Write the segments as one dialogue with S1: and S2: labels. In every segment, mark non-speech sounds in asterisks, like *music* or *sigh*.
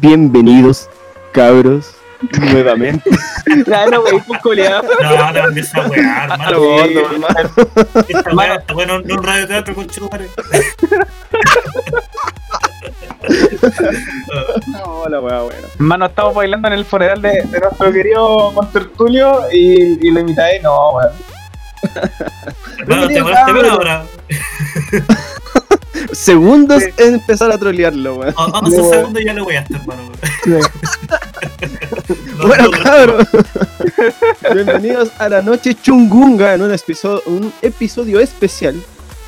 S1: Bienvenidos, cabros, nuevamente.
S2: Ya, *laughs* no, wey, culiado.
S3: No, te mandé esa weá,
S1: A *laughs*
S3: hermano.
S1: gordo, hermano.
S3: Esta weá está bueno en un radioteatro con Chupare.
S1: No, *laughs* la weá, buena.
S2: Hermano, estamos bailando en el funeral de, de nuestro querido Contertulio y, y lo imitáis, no, weón.
S3: Hermano, te acordaste bien ahora.
S1: Segundos
S2: Sí.
S1: en empezar a trolearlo, weón.
S3: O- 11
S2: No, weón.
S3: segundos y ya lo voy a estar, hermano. No, *laughs*
S1: Bueno,
S3: no,
S1: cabros. *laughs* Bienvenidos a la noche chungunga en un episodio, un episodio especial.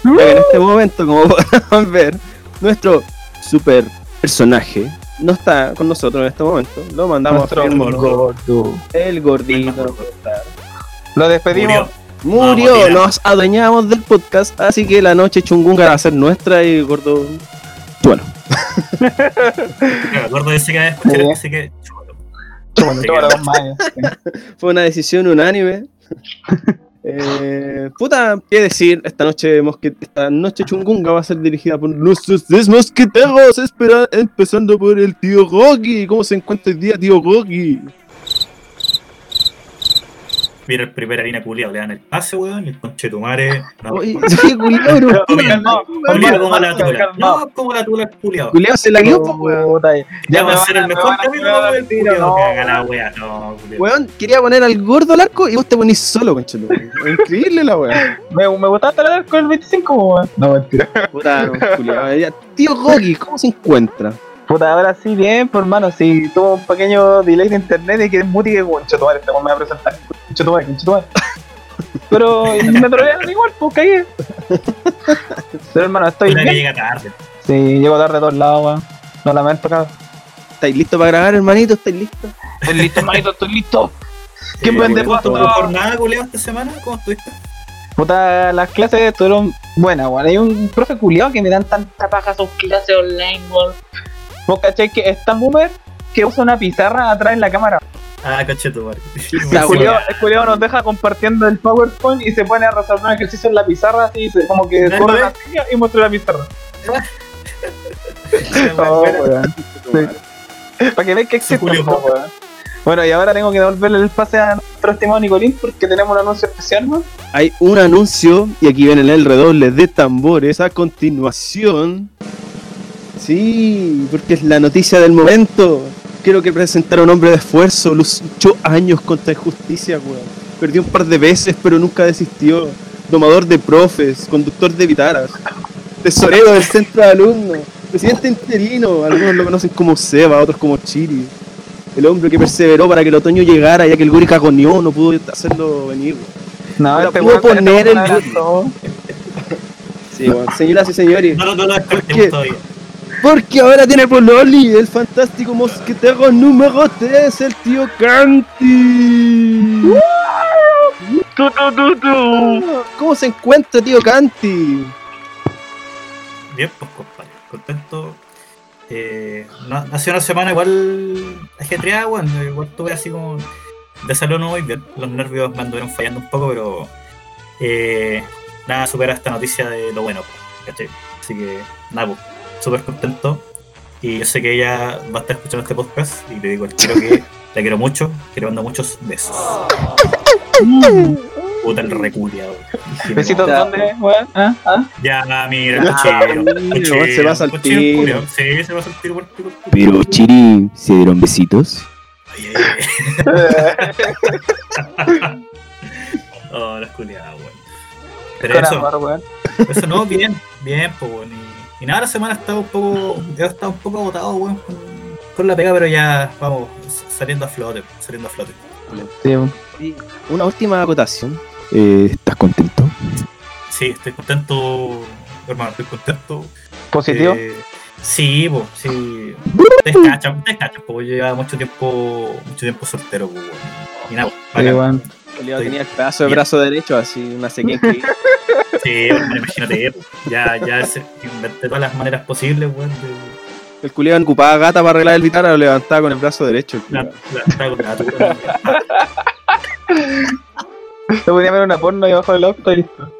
S1: Que en este momento, como *laughs* podrán ver, nuestro super personaje no está con nosotros en este momento. Lo mandamos
S2: Nuestro
S1: a el,
S2: gordo.
S1: el gordito.
S2: Lo despedimos.
S3: Murió.
S1: Murió, nos adueñamos del podcast, así que la noche chungunga va a ser nuestra y gordo. Bueno,
S3: Claro, gordo dice que dice que. *laughs*
S1: fue una decisión unánime. *laughs* Eh, puta, qué decir, esta noche mosque- esta noche chungunga va a ser dirigida por nuestros tres mosqueteros, espera, empezando por el tío Goki. ¿Cómo se encuentra el día, tío Goki?
S3: Mira el primer harina culiado, le dan el pase, weón, y el conche tu madre. No,
S1: Oye, culiao, bro.
S2: Calmado,
S3: Culiao como la tula. No, como la tula el culiao.
S1: Culiao se la guió, weón.
S3: Ya va a ser el
S2: me
S3: mejor
S2: pegar
S3: del
S2: al no,
S3: que haga la wea. No.
S1: Weón, quería poner al gordo al arco y vos te ponís solo, conchelo. Increíble la weón.
S2: Me, me gustaste la con el 25, weón. No, mentira.
S1: Puta, no, culiao. Ya, Tío Goki, ¿cómo se encuentra?
S2: Puta, ahora sí, bien, por hermano. Sí, tuvo un pequeño delay de internet y que es muti que concha tu madre, este me va a presentar. Pero me trolearon igual, pues caí. Pero hermano, estoy
S3: Una que
S2: bien.
S3: llega tarde.
S2: Sí, llego tarde a todos lados, weón. No lamento, cabrón.
S1: ¿Estáis listos para grabar, hermanito? ¿Estáis listos?
S2: Estoy listo, hermanito, estoy listo. ¿Quién vende
S3: ¿cómo estuvo tu
S2: pasto?
S3: jornada, esta semana? ¿Cómo estuviste?
S2: Puta, las clases estuvieron buenas, weón. Hay un profe culiado que me dan tanta paja sus clases online, weón. Vos cachai que es tan boomer que usa una pizarra atrás en la cámara.
S3: Ah.
S1: La
S2: El culiao nos deja compartiendo el PowerPoint y se pone a resolver un ejercicio en la pizarra así, se- como que corre la silla y muestra la pizarra. *laughs*
S3: Oh.
S2: Para que veáis que existe. Bueno, y ahora tengo que devolverle el pase a nuestro estimado Nicolín porque tenemos un anuncio especial, weón.
S1: Hay un anuncio y aquí viene el redoble de tambores a continuación. Sí, porque es la noticia del momento. Quiero que presentar a un hombre de esfuerzo, luchó años contra injusticia, weón. Perdió un par de veces, pero nunca desistió. Domador de profes, conductor de vitaras, tesorero del centro de alumnos, presidente interino, algunos lo conocen como Seba, otros como Chiri. El hombre que perseveró para que el otoño llegara, ya que el Guri cagoneó, no pudo hacerlo venir.
S2: No,
S1: Ahora
S2: este este
S1: poner el-. Sí, weón. Señoras y señores,
S3: No, no, no.
S1: Porque ahora tiene Pololi, el fantástico mosquetero número 3, el tío Canti. ¿Cómo se encuentra, tío Canti?
S3: Bien, pues compadre, contento. Eh, no, hace una semana igual ajetreada, bueno, igual tuve así como de salud no muy bien. Los nervios me anduvieron fallando un poco, pero eh, nada supera esta noticia de lo bueno, ¿cachai? Así que nada, pues, súper contento. Y yo sé que ella va a estar escuchando este podcast y le digo al tiro que *laughs* la quiero mucho, que le mando muchos besos. Puta el reculia, weón. *laughs*
S2: ¿Besitos dónde, weón? ¿Ah? ¿Ah?
S3: Ya, mira, *laughs* cochero. cochero,
S1: se
S3: cochero,
S1: tiro.
S3: culiao. Sí, se pasa el tiro por pico.
S1: Pero Chiri, ¿se dieron besitos?
S3: Ay, ay, ay. Oh, las culiadas, weón. Pero eso,
S2: amor,
S3: eso no, bien, bien, pues, weón. Y, nada, la semana estaba un poco, yo estaba un poco agotado, weón, con, con la pega, pero ya vamos saliendo a flote, saliendo a flote.
S2: Sí,
S1: una última acotación. Eh, ¿Estás contento?
S3: Sí, estoy contento, hermano, estoy contento.
S2: Positivo.
S3: Eh, sí, pues, sí. Ustedes cachan, ustedes cachan, pues yo llevaba mucho tiempo, mucho tiempo soltero, pues, weón. Y nada,
S2: Sí, weón.
S1: Culiao tenía el pedazo de brazo derecho, así, una sequía increíble. *laughs*
S3: Sí, bueno, imagínate, ya, ya se- inventé todas las maneras posibles, weón, de
S1: El culiao ocupaba gata para arreglar el vitara, lo levantaba con el brazo derecho. el
S3: la, la, de
S2: podía ver una porno ahí abajo del auto y listo.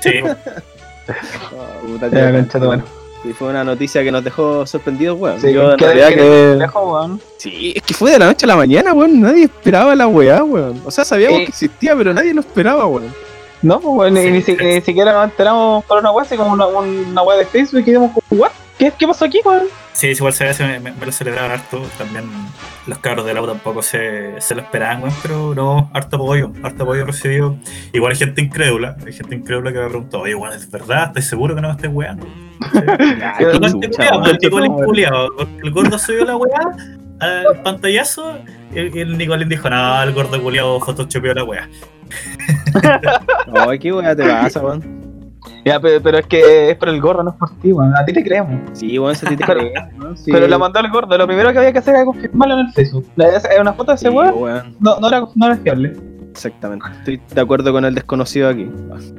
S3: Sí,
S1: Ah, puta,
S2: Ya,
S1: tío.
S2: concha tu madre.
S1: Y fue una noticia que nos dejó sorprendidos, weón.
S2: Sí,
S1: Yo en
S2: que-
S1: realidad
S2: que-
S1: que...
S2: lejos, weón.
S1: Sí, es que fue de la noche a la mañana, weón. Nadie esperaba la weá, weón. O sea, sabíamos
S2: Eh.
S1: que existía, pero nadie lo esperaba, weón.
S2: No, pues, y ni, si- ni siquiera nos enteramos por una weá, así como una, una weá de Facebook y quedamos como, ¿what? ¿Qué, ¿Qué pasó aquí, weón?
S3: Sí, igual se ve, se me, me lo celebraban harto. También los cabros del auto tampoco se, se lo esperaban, weón, pero no, harto apoyo, harto apoyo recibido. Igual hay gente incrédula, hay gente incrédula que me preguntó, oye, weón, ¿es verdad? ¿Estás seguro que no me estés weando? El gordo subió la weá al pantallazo el Nicolín dijo, no, el gordo culiao photoshopeó la weá. *laughs*
S1: Ay, qué weá te pasa, weón.
S2: Ya, pero, pero es que es por el gordo, no es por ti, weón. A ti te creemos.
S1: Sí, weón, se te
S2: Pero-
S1: cree, ¿no? Sí.
S2: Pero la mandó el gordo. Lo primero que había que hacer era confirmarlo en el Facebook. La- Una foto de ese
S1: Sí,
S2: weón
S1: weón.
S2: no, no, era, no era fiable.
S1: Exactamente. Estoy de acuerdo con el desconocido aquí.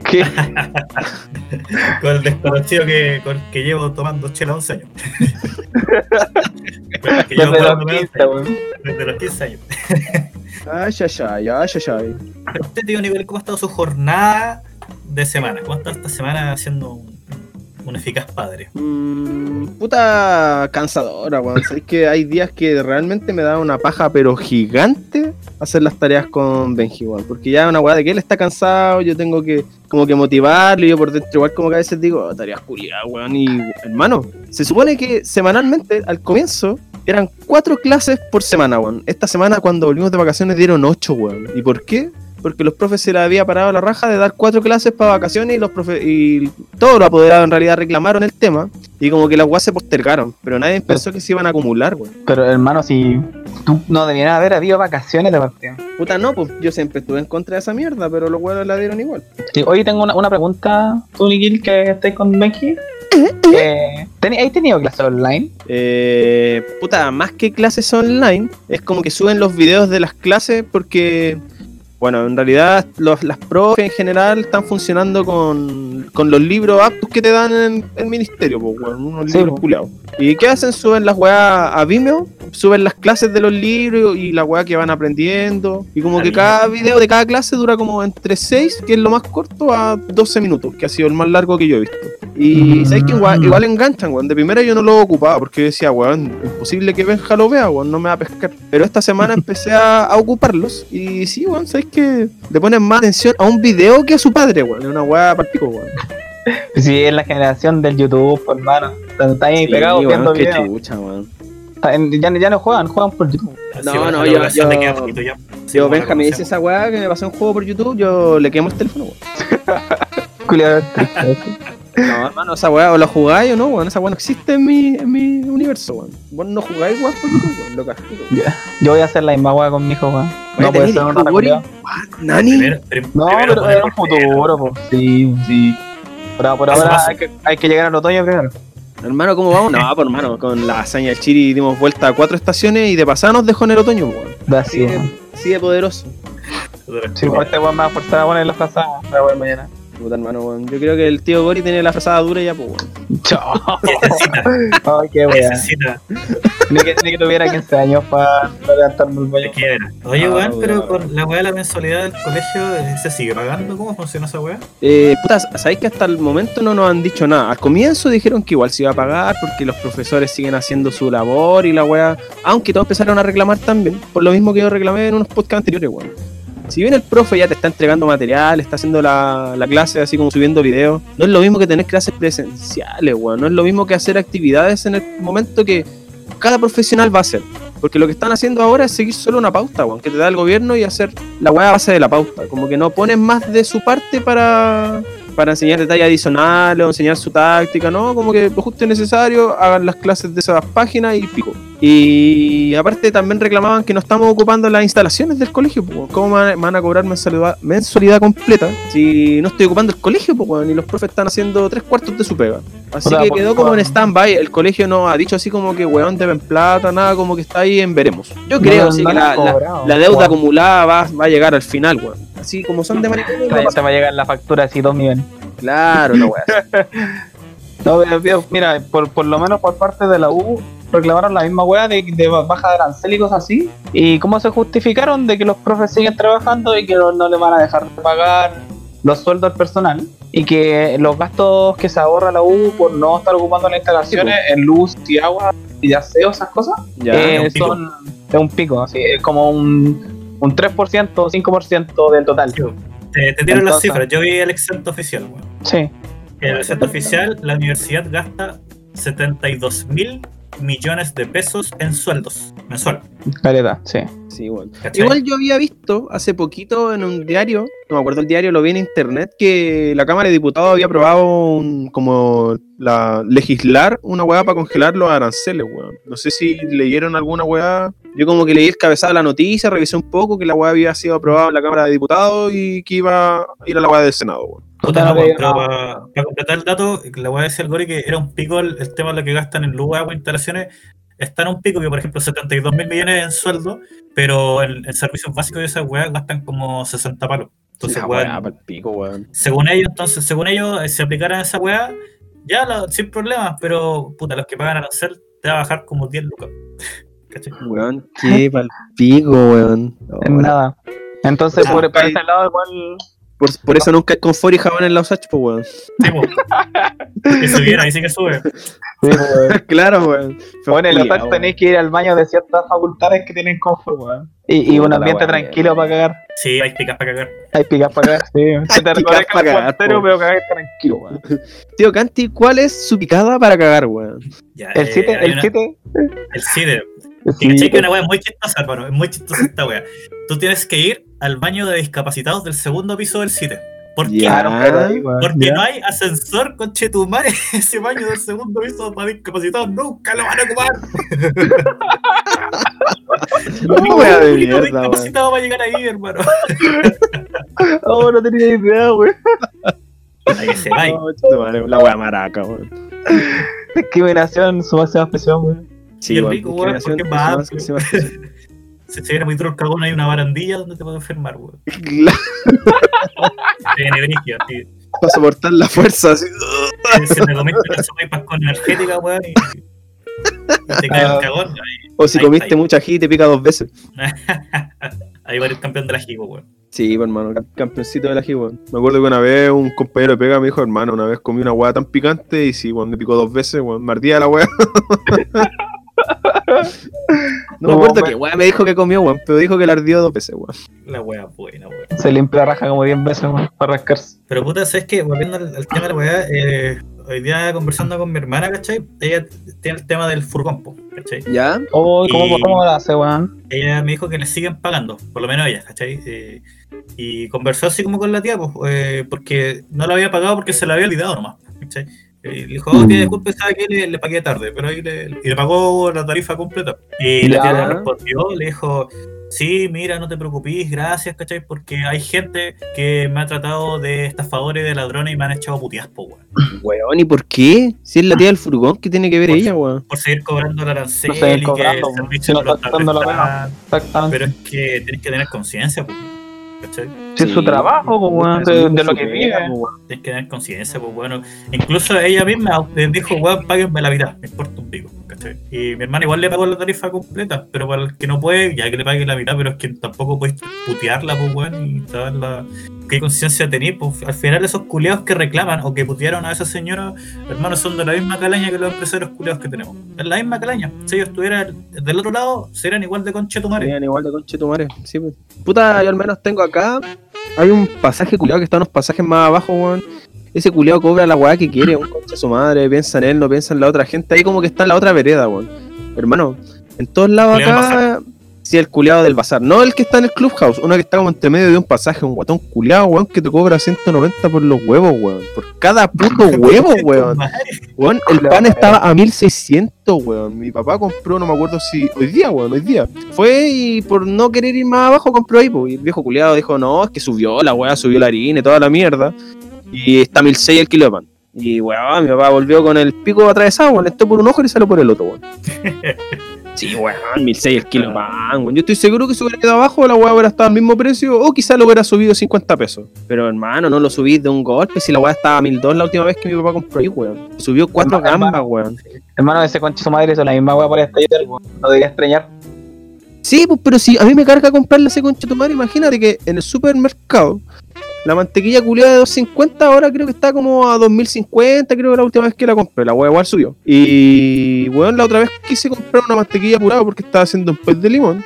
S2: ¿Qué? *laughs*
S3: Con el desconocido que, con que llevo tomando chela 11 años. *laughs* que llevo
S2: Desde los
S3: tomando
S2: 15, weón.
S3: desde los 15 años.
S1: Ay, ay, ay, ay, ay, ay.
S3: Usted, tío Nivel, ¿cómo ha estado su jornada de semana? ¿Cómo ha estado esta semana siendo un, un eficaz padre?
S1: Mm, puta cansadora, weón. Sabéis que hay días que realmente me da una paja, pero gigante, hacer las tareas con Benji, weón. Porque ya una weá de que él está cansado, yo tengo que como que motivarlo, y yo por dentro igual como que a veces digo, "Oh, tareas culiadas, weón. Y hermano, se supone que semanalmente, al comienzo, eran cuatro clases por semana, weón. Esta semana cuando volvimos de vacaciones dieron ocho, weón. ¿Y por qué? Porque los profes se les había parado la raja de dar cuatro clases para vacaciones y los profe y todos los apoderados en realidad reclamaron el tema y como que las weas se postergaron, pero nadie pensó que se iban a acumular, weón.
S2: Pero hermano, si tú no debieras haber habido vacaciones de partida.
S1: Puta no, pues yo siempre estuve en contra de esa mierda, pero los weones la dieron igual.
S2: Sí, hoy tengo una, una pregunta, tú, Nikil, que estáis con Benji. Eh, ¿teni- ¿Has tenido clases online?
S1: Eh, puta, más que clases online, es como que suben los videos de las clases porque, bueno, en realidad los- las profes en general están funcionando con, con los libros aptos que te dan en el ministerio, pues, unos
S2: Sí,
S1: libros culiados. ¿Y qué hacen? Suben las weas a Vimeo, suben las clases de los libros y la wea que van aprendiendo. Y como que cada video de cada clase dura como entre 6, que es lo más corto, a 12 minutos, que ha sido el más largo que yo he visto. Y
S2: Mm.
S1: sabes que igual, igual enganchan, weón. De primera yo no lo ocupaba porque decía, weón, imposible que Benja lo vea, weón, no me va a pescar. Pero esta semana *laughs* empecé a, a ocuparlos. Y sí, weón, sabes que le ponen más atención a un video que a su padre, weón. Es una weá partico, weón.
S2: Sí, es la generación del YouTube, pues, hermano. Está ahí
S1: Sí,
S2: pegado
S1: weón,
S2: viendo
S1: qué
S2: videos.
S1: chucha, weón.
S2: Está en- Ya, ya no juegan, juegan por YouTube.
S1: No,
S3: va
S1: no, yo- yo-
S3: poquito ya. Sí,
S1: Yo, Benja me dice esa weá que me pasó un juego por YouTube, yo le quemo el teléfono, weón. *laughs* No, hermano, esa weá o la jugáis o no, weón. Esa weá no existe en mi, en mi universo, weón. Vos no jugáis weá por YouTube, weón, lo castigo.
S2: Ya. Yo voy a hacer la misma weá con mi hijo, weón. No puede
S1: ¿tenés
S2: ser un
S1: hijo, Gori?
S2: culiado.
S1: Nani.
S3: Primero-
S2: No,
S3: primero
S2: pero era un
S3: por
S2: futuro, pues. Sí, sí. Pero por ahora hay que, hay que llegar al otoño primero.
S1: Hermano, ¿cómo vamos? No, pues hermano, con la hazaña del Chiri dimos vuelta a cuatro estaciones y de pasada nos dejó en el otoño, weón. Así de,
S2: weón.
S1: así de poderoso.
S2: Sí, pues este weón me va a forzar a poner la frazada para mañana.
S1: Puta hermano, weón. Yo creo que el tío Gori tiene la frazada dura ya, pues weón. *laughs*
S2: Ay, qué
S3: necesita.
S2: Ni que, ni que tuviera 15 años para levantarme el
S3: quiebra. Oye,
S1: Ah,
S3: weón, pero
S1: weón.
S3: con la weá de la mensualidad del colegio, eh, ¿se sigue pagando? ¿Cómo funciona esa weá?
S1: Eh, puta, sabéis que hasta el momento no nos han dicho nada. Al comienzo dijeron que igual se iba a pagar porque los profesores siguen haciendo su labor y la weá. Aunque todos empezaron a reclamar también, por lo mismo que yo reclamé en unos podcasts anteriores, weón. Si bien el profe ya te está entregando material, está haciendo la, la clase así como subiendo videos, no es lo mismo que tener clases presenciales, weón. No es lo mismo que hacer actividades en el momento que cada profesional va a hacer. Porque lo que están haciendo ahora es seguir solo una pauta, weón, que te da el gobierno y hacer la weá base de la pauta. Como que no ponen más de su parte para, para enseñar detalles adicionales o enseñar su táctica, ¿no? Como que lo justo y necesario, hagan las clases de esas páginas y pico. Y aparte también reclamaban que no estamos ocupando las instalaciones del colegio, pues, ¿cómo me van a- cobrar mensualidad, mensualidad completa si no estoy ocupando el colegio, pues, y los profes están haciendo tres cuartos de su pega? Así que quedó como en stand-by, el colegio no ha dicho así como que, weón, deben plata, nada, como que está ahí en veremos. Yo creo,
S2: No,
S1: sí,
S2: no
S1: que la, la- deuda acumulada va, va a llegar al final, weón. Así como son de maricones, no
S2: Te, va a llegar la factura así dos millones.
S1: Claro, *laughs* no, weón.
S2: No, mira, por, por lo menos por parte de la U reclamaron la misma weá de, de baja de arancel y cosas así. ¿Y cómo se justificaron de que los profes siguen trabajando y que no, no le van a dejar de pagar los sueldos al personal? y que los gastos que se ahorra la U por no estar ocupando las instalaciones en luz y agua y aseo, esas cosas,
S1: Ya.
S2: eh,
S3: es
S2: son un pico, así, es como un, un 3% o 5% del total.
S3: Te, te tiro las cifras. Yo vi el exento oficial, weón.
S2: Sí,
S3: En el exento oficial, la universidad gasta 72 mil millones de pesos en sueldos mensual.
S2: calidad, sí.
S1: Sí. Igual yo había visto hace poquito en un diario, no me acuerdo el diario, lo vi en internet, que la Cámara de Diputados había aprobado un- como la legislar una weá para congelar los aranceles, weón. No sé si leyeron alguna weá. Yo como que leí el cabezado de la noticia, revisé un poco que la weá había sido aprobada en la Cámara de Diputados y que iba a ir a la weá del Senado, weón.
S3: Puta, no,
S2: no
S3: pero para, completar el dato, la voy a decir al Gori que era un pico el, el tema de lo que gastan en luz, agua, instalaciones. Está en un pico que, por ejemplo, 72 mil millones en sueldo, pero en, en servicios básicos de esas weas gastan como 60 palos. Entonces,
S1: La weá pico,
S3: según ellos, entonces, según ellos, eh, si aplicaran esa weá, ya sin problemas, pero puta, los que pagan arancel te va a bajar como 10 lucas. *laughs* ¿Cachai?
S1: Weón, *laughs* qué pa'l pico, weón.
S2: En nada. Entonces, por, por ese lado, igual.
S1: Por, por eso nunca hay confort y jabón en la USACH, pues, weón.
S3: Sí, que subiera, ahí sí que sube. *laughs*
S1: claro, weón.
S2: Bueno, en los
S1: Culiao,
S2: taxis tenéis que ir al baño de ciertas facultades que tienen confort, weón. Y, y un
S1: la
S2: ambiente tranquilo para cagar.
S3: Sí, hay picas para cagar.
S2: Hay picas para cagar, sí. *laughs* Se te
S1: picas
S2: recuerda
S1: pa'
S2: que es
S1: cagar,
S2: pero cagar tranquilo, weón. *laughs*
S1: Tío Canti, ¿cuál es su picada para cagar, weón?
S3: Ya,
S2: El
S3: eh,
S2: CITE,
S3: hay
S2: el
S3: una-
S2: CITE.
S3: El CIDE.
S2: Sí,
S3: Y cachai que una wea muy chistosa, hermano. Es muy chistosa esta wea. Tú tienes que ir al baño de discapacitados del segundo piso del CITE. ¿Por qué? Porque
S2: ya.
S3: no hay ascensor con Chetumare. *laughs* Ese baño del segundo piso para discapacitados nunca lo van a ocupar.
S1: No, wea de
S3: Ningún
S1: mierda,
S3: discapacitado va a llegar ahí, hermano. *laughs*
S2: Oh, no tenía idea, weón.
S3: Ahí que se va.
S1: No, la wea maraca, weón.
S2: Discriminación, su máxima expresión, weón.
S3: Y el rico, weón,
S1: discriminación
S3: porque más *laughs* Se, se viene muy duro el cagón, hay una barandilla donde te puedes enfermar, weón.
S1: Claro,
S3: Se viene brígido, así.
S1: Para soportar la fuerza, así.
S3: Se te comiste una sopa con energética, weón, y, y te cae
S2: Ah.
S3: el cagón. Ahí,
S1: O si
S3: Ahí,
S1: comiste
S3: ahí.
S1: mucha ají te pica dos veces. *laughs*
S3: ahí va el campeón de la jigo, weón.
S1: Sí, pues, hermano, cam- campeoncito de la ají, weón. Me acuerdo que una vez un compañero de pega me dijo, hermano, una vez comí una weá tan picante y sí, weón, me picó dos veces, weón, me ardía la weá. *laughs* *laughs* No me
S2: No,
S1: acuerdo
S2: weón.
S1: qué weá me dijo que comió, weón, pero dijo que le ardió dos veces, weón.
S3: La wea buena, weón.
S2: Se limpia la raja como 10 veces, weón, para rascarse.
S3: Pero puta, ¿sabes qué? Volviendo al, al tema de la weá, eh, hoy día conversando con mi hermana, ¿cachai? Ella tiene el tema del furgón, po, ¿cachai?
S1: ¿Ya?
S2: Oh, ¿cómo, ¿Cómo lo hace, weón?
S3: ella me dijo que le siguen pagando, por lo menos ella, ¿cachai? Eh, y conversó así como con la tía, pues, eh, porque no la había pagado porque se la había olvidado nomás, ¿cachai? Eh, le dijo, oh, disculpe, ¿sabe qué? Le, le pagué tarde, pero ahí le, y le pagó la tarifa completa. Y la tía le respondió, le dijo, sí, mira, no te preocupes, gracias, ¿cachai? Porque hay gente que me ha tratado de estafadores, de ladrones y me han echado puteas, po, weón.
S1: Weón, ¿y por qué? Si es la tía del furgón, ¿qué tiene que ver
S3: Por-
S1: ella, weón?
S3: Por seguir cobrando el arancel
S2: Por seguir
S3: y que
S2: cobrando,
S3: el servicio
S2: Si no está
S3: está
S2: la.
S3: Pero es que tenés que tener conciencia, pues. ¿Cachai?
S2: Es su trabajo, pues, weón, de, de lo que vive.
S3: Tienes que tener conciencia, pues bueno. Incluso ella misma les dijo, weón, páguenme la mitad, me importa un pico, ¿cachai? Y mi hermana igual le pagó la tarifa completa, pero para el que no puede, ya que le pague la mitad, pero es que tampoco puedes putearla, pues weón, y saberla. ¿Qué conciencia tenéis? Pues al final esos culeados que reclaman o que putearon a esa señora, hermanos, son de la misma calaña que los empresarios culeados que tenemos. Es la misma calaña. Si ellos estuvieran del otro lado, serían igual de conchetumare.
S1: Serían igual de conche tu madre. Sí, pues. Puta, yo al menos tengo acá. Hay un pasaje culiado que está unos pasajes más abajo, weón. Ese culiado cobra la weá que quiere, un concha su madre, piensa en él, no piensa en la otra gente. Ahí como que está en la otra vereda, weón. Hermano, en todos lados acá. El culiado del bazar. No el que está en el clubhouse, uno que está como entre medio de un pasaje, un guatón culiado, weón, que te cobra 190 por los huevos, weón. Por cada puto *laughs* huevo, weón. Weón, el pan estaba a 1600, weón. Mi papá compró, no me acuerdo si. Hoy día, weón, hoy día. Fue y por no querer ir más abajo compró ahí, pues. Y el viejo culiado dijo, no, es que subió la weá, subió la harina y toda la mierda. Y está 1600 el kilo de pan. Y weón, mi papá volvió con el pico atravesado, weón. Entró por un ojo y salió por el otro, weón. *laughs* Sí, weón, 1600 el kilo de pan, weón. Yo estoy seguro que si hubiera quedado abajo, la weá hubiera estado al mismo precio, o quizá lo hubiera subido 50 pesos. Pero hermano, no lo subí de un golpe, si la weá estaba a 1200 la última vez que mi papá compró ahí, weón. Subió cuatro
S2: Hermano,
S1: gambas,
S2: hermano.
S1: weón.
S2: Hermano, ese concha su madre hizo la misma weá para estallar, weón. No debería extrañar.
S1: Sí, pues, pero si a mí me carga comprarle ese concha de tu madre, imagínate que en el supermercado La mantequilla culiada de 250 ahora creo que está como a 2050, creo que la última vez que la compré. La wea igual subió. Y, weón, la otra vez quise comprar una mantequilla apurada porque estaba haciendo un pez de limón.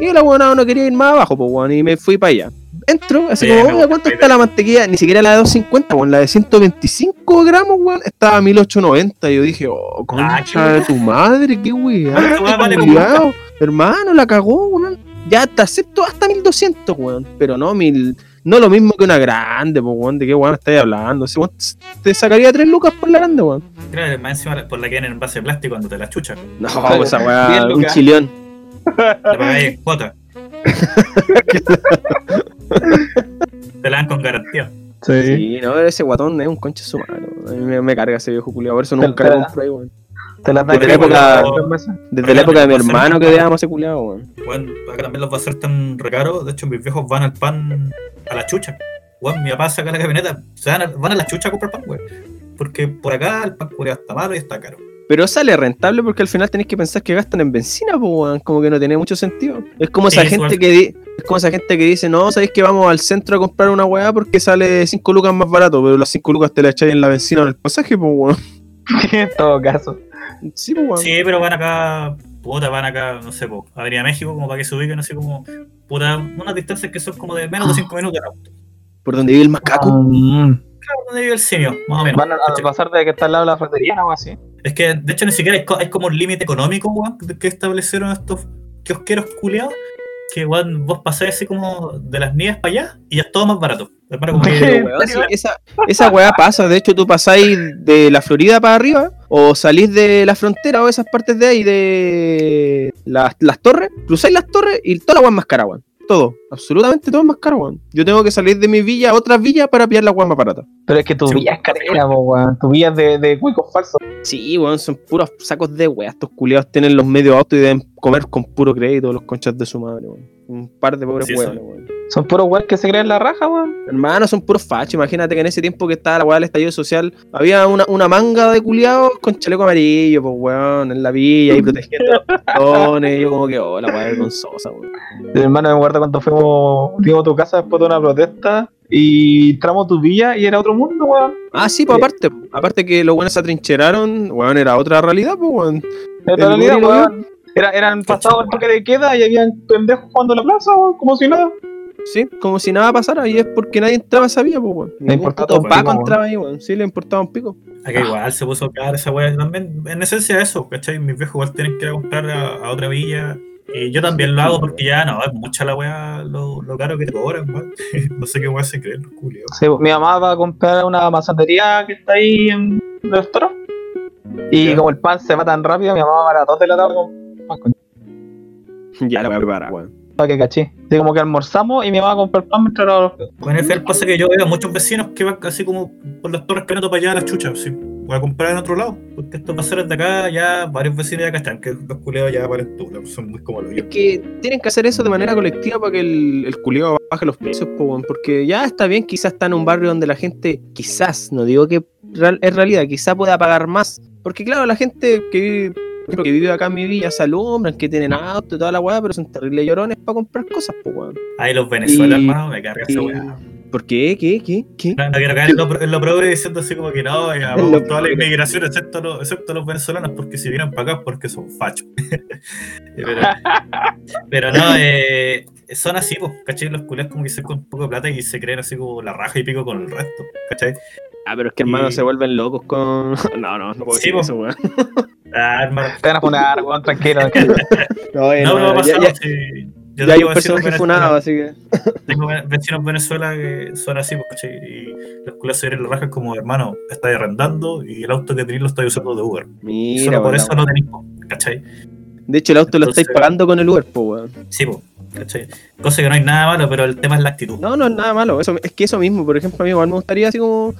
S1: Y la weona no quería ir más abajo, pues, weón, y me fui para allá. Entro, así
S3: Bien,
S1: como, ¿cuánto está la mantequilla? Ni siquiera la de 250, weón, la de 125 gramos, weón, estaba a 1890. Y yo dije, oh, concha
S3: Ah,
S1: de tu madre, qué
S3: weá *laughs*
S1: Hermano, la cagó, weón. Ya te acepto hasta 1200, weón. Pero no, mil. No lo mismo que una grande, pues, weón. ¿De qué weón estáis hablando? Si, weón, te sacaría 3 lucas por la grande, weón.
S3: Claro, más encima por la que viene en base de plástico cuando te la chucha.
S1: No,
S2: Claro,
S1: esa weá, un
S2: Lucas.
S1: chilión.
S3: Te pagáis cuota. *laughs* te la dan con garantía.
S2: Sí.
S1: Sí, no, ese guatón es un concha su madre. weón. A mí me, me carga ese viejo culiado. Por eso nunca lo compré, weón.
S2: Te las dan
S1: Desde
S3: la época-.
S1: Desde la época de mi
S3: ser
S1: hermano que veíamos ese culiado, weón.
S3: Bueno, acá también los va a hacer tan recaro. De hecho, mis viejos van al pan a la chucha. Bueno, mi papá saca la camioneta, se van a, van a la chucha a comprar pan, weón. Porque por acá el pan culiao está malo y está caro.
S1: Pero sale rentable porque al final tenéis que pensar que gastan en benzina, pues, weón. Como que no tiene mucho sentido. Es como esa
S3: Sí,
S1: gente que di- es como esa gente que dice, no, sabéis que vamos al centro a comprar una weá porque sale 5 lucas más barato, pero las 5 lucas te la echáis en la benzina o en el pasaje, pues, weón. *laughs*
S2: en todo caso.
S1: Sí, pues.
S3: Sí, pero van acá, puta, van acá, no sé, po, Avenida México, como para que se ubiquen así como, puta, unas distancias que son como de menos de 5 minutos en auto.
S1: Por donde vive el macaco.
S2: Mm.
S3: Claro, donde vive el simio, más o menos.
S2: Van a, pasar de que está al lado de la fratería o algo así.
S3: Es que, de hecho, ni siquiera hay, co- hay como un límite económico, weón, que- establecieron estos kiosqueros culiados. Que, weón, vos pasáis así como de las nieves para allá y ya es todo más barato. Como *laughs* que-
S1: Pero, *laughs* weón, sí, esa, esa weá pasa, de hecho tú pasáis de la Florida para arriba o salís de la frontera o esas partes de ahí de las, las torres, cruzáis las torres y toda la weá es más cara, weón. Todo, absolutamente todo es más caro, weón. Yo tengo que salir de mi villa a otra villa para pillar la weá más barata.
S2: Pero es que tu
S3: Sí.
S2: vía es carera, po, weón. Tu vía es de, de cuicos falsos.
S1: Sí, weón, son puros sacos de weá. Estos culiados tienen los medios autos y deben comer con puro crédito los conchas de su madre, weón. Un par de pobres
S3: sí.
S1: weón.
S2: Son puros weón que se creen la raja, weón.
S1: Hermano, son puros fachos. Imagínate que en ese tiempo que estaba la weá del estallido social, había una, una manga de culiados con chaleco amarillo, pues weón, en la villa y protegiendo los. Y yo como que, oh, la weá vergonzosa, weón.
S2: Mi hermano me acuerdo cuando fuimos, fuimos a tu casa después de una protesta y entramos a tu villa y era otro mundo, weón.
S1: Ah, sí, pues aparte, aparte que los weones se atrincheraron, weón, era otra realidad, pues weón. El
S2: realidad, weón. Era, eran pasados el toque de queda y habían pendejos jugando en la plaza, weón, como si nada.
S1: Sí, como si nada pasara, y es porque nadie entraba a esa villa, pues weón.
S2: Le importaba un
S1: Paco
S2: pico,
S1: entraba ahí, weón. Sí, le importaba un pico.
S3: Acá igual se puso a quedar esa weá. También, en esencia, eso, ¿cachai? Mis viejos igual tienen que ir a comprar a, a otra villa. Y yo también lo hago porque ya no, es mucha la weá, lo, lo caro que te cobran, weón. *laughs* no sé qué weá se creen los culios.
S2: Sí, mi mamá va a comprar una masatería que está ahí en el toro. Y
S3: Ya.
S2: como el pan se va tan rápido, mi mamá va a las 2 de la tarde pan con *laughs*
S1: Ya la voy a preparar, weón.
S2: para que caché. Así como que almorzamos y mamá va a comprar pan mientras lo-
S3: Bueno, en el pasa que yo veo a muchos vecinos que van así como por las torres caminando para allá a las chuchas. Sí, voy a comprar en otro lado. Porque estos paseros de acá, ya varios vecinos ya cachan que los culeados ya valen tú, son muy como los
S1: Es que tienen que hacer eso de manera colectiva para que el, el baje los precios, porque ya está bien, quizás está en un barrio donde la gente, quizás, no digo que real- es realidad, quizás pueda pagar más. Porque claro, la gente que vive, que vive acá en mi villa se alumbran, que tienen auto y toda la weá, pero son terribles llorones para comprar cosas, po, weón.
S3: Ahí los hermano, me carga esa weá.
S1: ¿Por qué? ¿Qué? ¿Qué? ¿Qué?
S3: No, no quiero caer en lo, en lo progre diciendo así como que no, *laughs* ya, vamos
S1: lo
S3: toda la inmigración, excepto los, excepto los venezolanos, porque si vienen para acá es porque son fachos. *laughs* pero, *laughs* pero no, eh, son así, pues, ¿cachai? Los culés como que se con poco de plata y se creen así como la raja y pico con el resto, ¿cachai?
S1: Ah, pero es que hermano
S3: Y-
S1: se vuelven locos con. *laughs* No, no, no puedo
S3: Sí,
S1: decir
S3: po.
S1: eso, weón.
S3: Ah, hermano.
S2: Te van a poner, weón, tranquilo. *laughs*
S1: No, eh,
S3: No,
S1: no,
S3: va a
S1: ya, ya-
S3: sí. Yo
S1: ya hay
S3: tengo
S1: un
S3: vecinos
S1: personaje funado, así que.
S3: Tengo ve- vecinos en Venezuela que son así, pues, ¿cachai? Y los culos se vienen la raja como, hermano, estáis arrendando y el auto que tenéis lo estáis usando de Uber. Y
S1: Mira,
S3: solo por eso lo tenéis, po, ¿cachai?
S1: De hecho, el auto lo estáis pagando con el Uber, po, weón.
S3: Sí, pues, ¿cachai? Cosa que no hay nada malo, pero el tema es la actitud.
S1: No, no es nada malo. Eso, es que eso mismo, por ejemplo, a mí igual me gustaría así como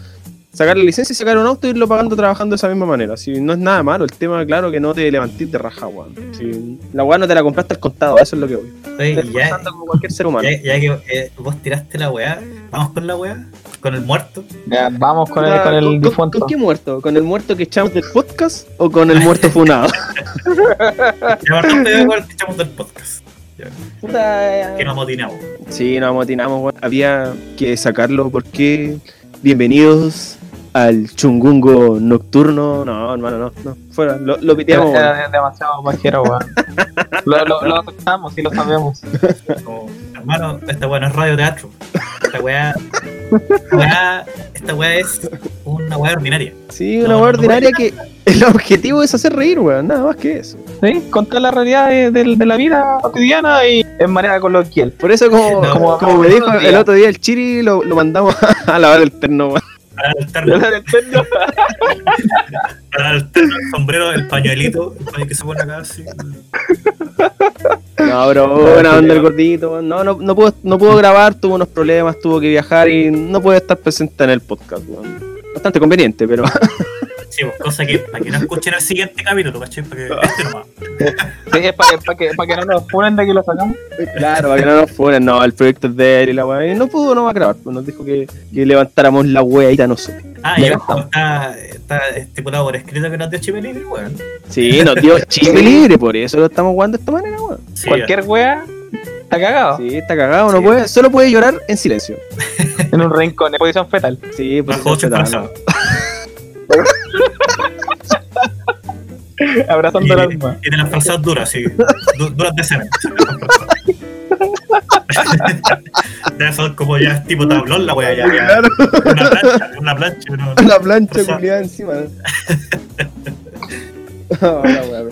S1: sacar la licencia y sacar un auto y irlo pagando trabajando de esa misma manera. Si no es nada malo, el tema, claro, que no te levantís de raja, weón. Si la weá no te la compraste al contado, eso es lo que voy.
S3: Oye,
S1: Estás
S3: ya,
S1: pensando como cualquier ser humano.
S3: ya, ya que eh, vos tiraste la weá, vamos con la weá, con el muerto.
S2: Ya, vamos con el, con el
S1: ¿con,
S2: difunto.
S1: con qué muerto? ¿Con el muerto que echamos del podcast o con el muerto *laughs* funado?
S3: Igual que echamos del podcast.
S1: Puta,
S3: Que nos motinamos.
S1: Sí, nos amotinamos, weón. Había que sacarlo porque. Bienvenidos al chungungo nocturno. No, hermano, no, no. Fuera, lo, lo piteamos,
S2: demasiado pajero, weón. lo, lo, lo aceptamos y lo sabemos.
S3: Como, hermano, esta weá no es radioteatro. Esta weá. Esta weá, esta weá es una weá ordinaria.
S1: Sí, una
S3: no,
S1: weá
S3: no
S1: ordinaria que el objetivo es hacer reír, weón. Nada más que eso.
S2: ¿Sí? Contar la realidad de, de- de la vida cotidiana y en manera coloquial.
S1: Por eso, como,
S3: No,
S1: como,
S2: como
S1: me
S2: el
S1: dijo
S2: otro
S1: el
S2: día.
S1: otro día el Chiri, lo, lo mandamos a lavar el terno, weón.
S3: Para el terno, *laughs* para el sombrero, el pañuelito, el pañuelo que se pone acá así.
S1: No, pero buena onda el gordito. No, no, no, pudo, no pudo grabar, tuvo unos problemas, tuvo que viajar y no puede estar presente en el podcast. Bastante conveniente, pero. *laughs*
S3: Sí, pues, cosa que para que no escuchen el siguiente capítulo, ¿cachai? Para que este nomás. *laughs*
S2: Sí, es para que, para que, para que no nos funen de que lo sacamos.
S1: Claro, para que no nos funen, no, el proyecto es de él y la weá. Y no pudo, no va a grabar, pues nos dijo que, que levantáramos la weá nosotros.
S3: Ah,
S2: Ya
S3: está, está estipulado por escrito que nos dio chip libre, weón.
S1: Sí, nos dio *laughs* chip libre, por eso lo estamos jugando de esta manera, weón.
S3: Sí,
S2: Cualquier wea está cagado.
S1: Sí, está cagado, no
S3: Sí.
S1: puede, solo puede llorar en silencio. *laughs*
S2: En un rincón, en posición fetal.
S1: Sí, pues eso está,
S3: personas. *laughs*
S2: Abrazando el alma.
S3: y de las frases duras, sí. du- duras decenas. *laughs* *laughs* Debe ser como ya es tipo tablón la wea ya. ya.
S1: Claro.
S3: Una plancha, una plancha. no-
S1: La plancha culiada encima. ¿no?